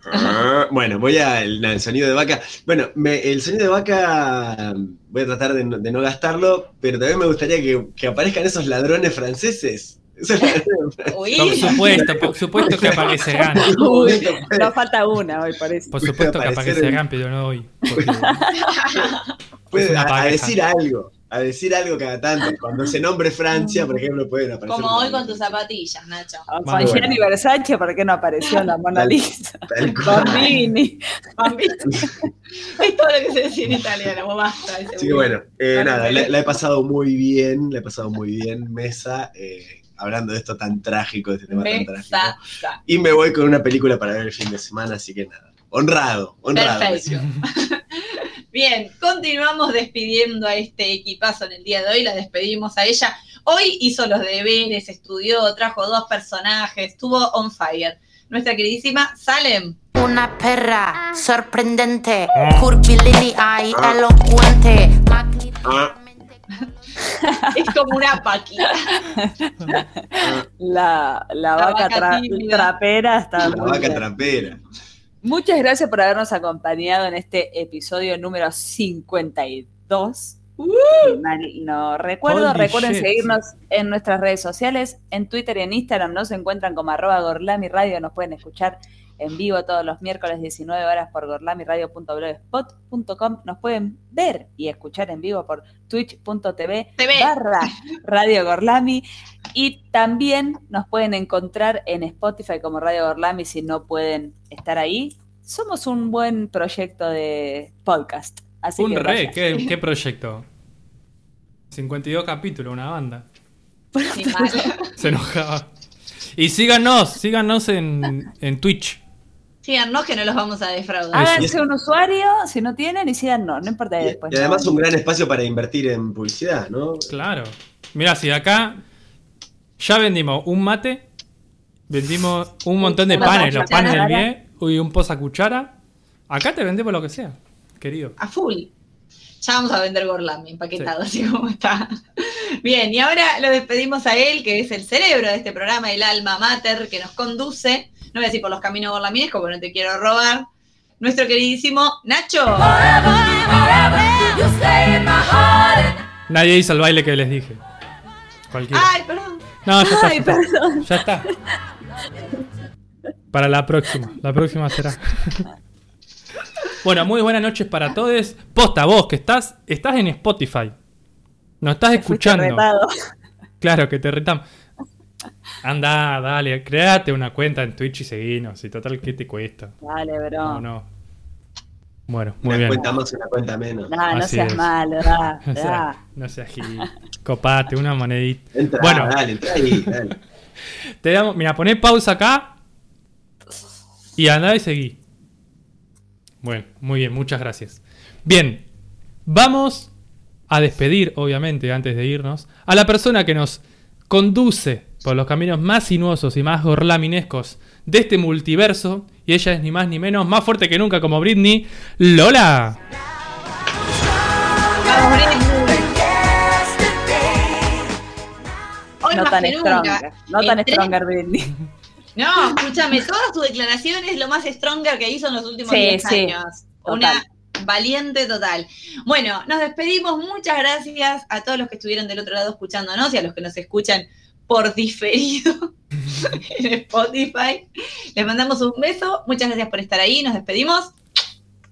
Ah, Bueno, voy al al sonido de vaca. Bueno, me- el sonido de vaca voy a tratar de no, de no gastarlo, pero también me gustaría que, que aparezcan esos ladrones franceses. Por supuesto, por supuesto que momento puede- Nos falta una hoy, parece. Por supuesto que aparecer aparecerán, pero no hoy. porque- puede a, decir algo, a decir algo cada tanto. Cuando se nombre Francia, por ejemplo, pueden aparecer. Como hoy con tus zapatillas, Nacho. Con Bueno. Gianni Versace, ¿por qué no apareció en la Mona Lisa? Cual. Bambini. es todo lo que se decía en italiano, vos basta. Así que bueno, eh, nada, la he pasado muy bien, la he pasado muy bien, mesa, eh, hablando de esto tan trágico, de este tema tan trágico. Y me voy con una película para ver el fin de semana, así que nada. Honrado, honrado. Perfecto. Bien, continuamos despidiendo a este equipazo en el día de hoy, la despedimos a ella. Hoy hizo los deberes, estudió, trajo dos personajes, estuvo on fire. Nuestra queridísima Salem. Una perra sorprendente, curvilínea y elocuente. Es como una paquita. La, la, La vaca, vaca tra- tímida. trapera está La muy vaca bien. trapera. Muchas gracias por habernos acompañado en este episodio número 52. Si mal no recuerdo, recuerden shit. seguirnos en nuestras redes sociales, en Twitter y en Instagram nos encuentran como arroba Gorlami Radio, nos pueden escuchar en vivo todos los miércoles 19 horas por gorlamiradio.blogspot.com, nos pueden ver y escuchar en vivo por twitch.tv TV. barra Radio Gorlami y también nos pueden encontrar en Spotify como Radio Gorlami si no pueden estar ahí. Somos un buen proyecto de podcast. Así Un que re. ¿qué, qué proyecto? 52 capítulos, una banda. Se enojaba. Y síganos, síganos en, en Twitch. Síganos que no los vamos a defraudar. Háganse un usuario si no tienen y síganos, no importa Y, después. y además no. un gran espacio para invertir en publicidad, ¿no? Claro. Mira, si acá ya vendimos un mate, vendimos un montón de Una panes, los panes del bien, y un posa cuchara. Acá te vendemos lo que sea, querido. a full. Ya vamos a vender Gorlami empaquetado, así como está. Bien, y ahora lo despedimos a él, que es el cerebro de este programa, el alma mater que nos conduce. No voy a decir por los caminos gorlaminescos, porque no te quiero robar. Nuestro queridísimo Nacho. Nadie hizo el baile que les dije. Cualquiera. Ay, perdón. No, ya está. Ay, ya está. perdón. Ya está. Para la próxima. La próxima será. bueno, muy buenas noches para todos. Posta, vos que estás, estás en Spotify. Nos estás escuchando. Claro que te retamos. Anda, dale, créate una cuenta en Twitch y seguinos. Y total, ¿qué te cuesta? Dale, bro. No, no. Bueno, muy Una bien. cuenta más, una cuenta menos. Nah, no Así seas es. malo, da, No da. seas, no seas gil. Copate, una monedita. Entra, Bueno. dale, entra ahí, dale. Te damos, mira, poné pausa acá y andá y seguí. Bueno, muy bien, muchas gracias. Bien, vamos a despedir, obviamente, antes de irnos, a la persona que nos conduce por los caminos más sinuosos y más gorlaminescos de este multiverso. Y ella es ni más ni menos, más fuerte que nunca como Britney, Lola. Hoy No más tan que nunca. stronger. No tan stronger, Britney. No, escúchame, todas tus declaraciones es lo más stronger que hizo en los últimos Sí, 10 sí, años. Una valiente total. Bueno, nos despedimos. Muchas gracias a todos los que estuvieron del otro lado escuchándonos y a los que nos escuchan por diferido en Spotify. Les mandamos un beso. Muchas gracias por estar ahí. Nos despedimos.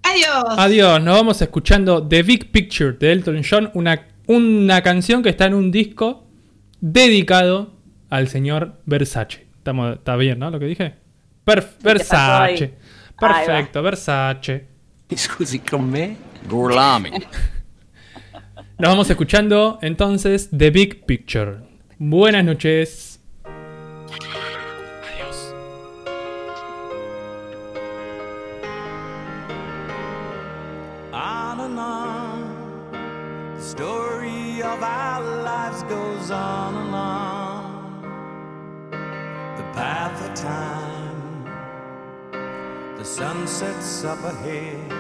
Adiós. Adiós, nos vamos escuchando The Big Picture de Elton John, una, una canción que está en un disco dedicado al señor Versace. Estamos, ¿Está bien, no? Lo que dije. Perf-. Versace. Perfecto, Versace. Scusi, con me? Gorlami. Nos vamos escuchando entonces The Big Picture. Buenas noches. Adiós. On and on, the story of our lives goes on and on. The path of time, the sun sets up ahead.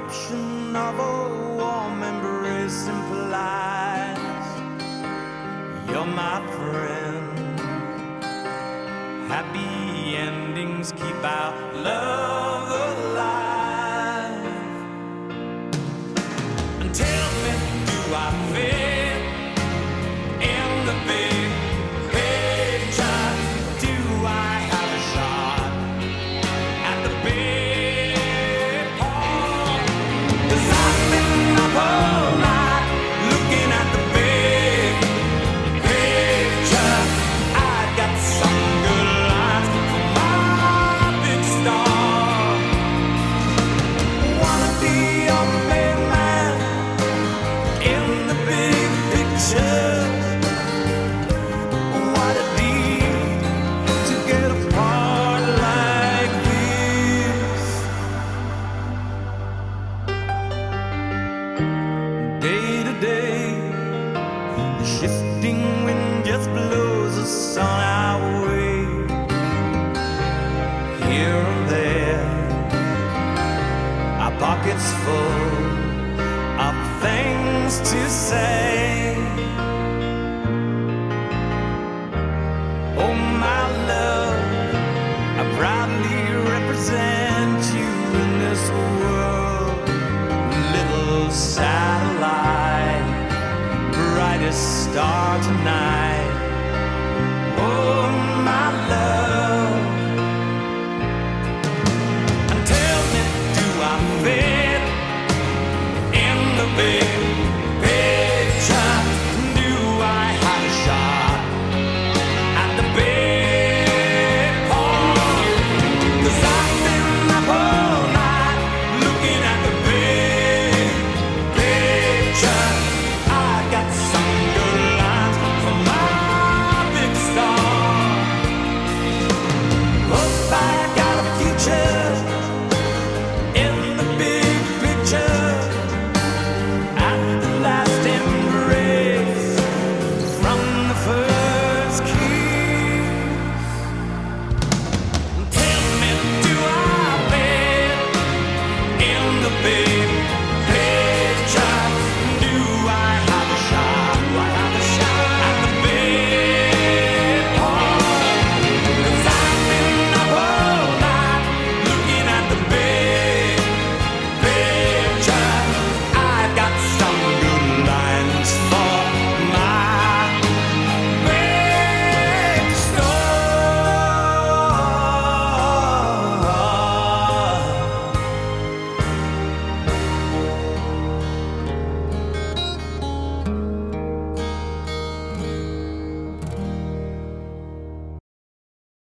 The option of a warm embrace implies. You're my friend. Happy endings keep our love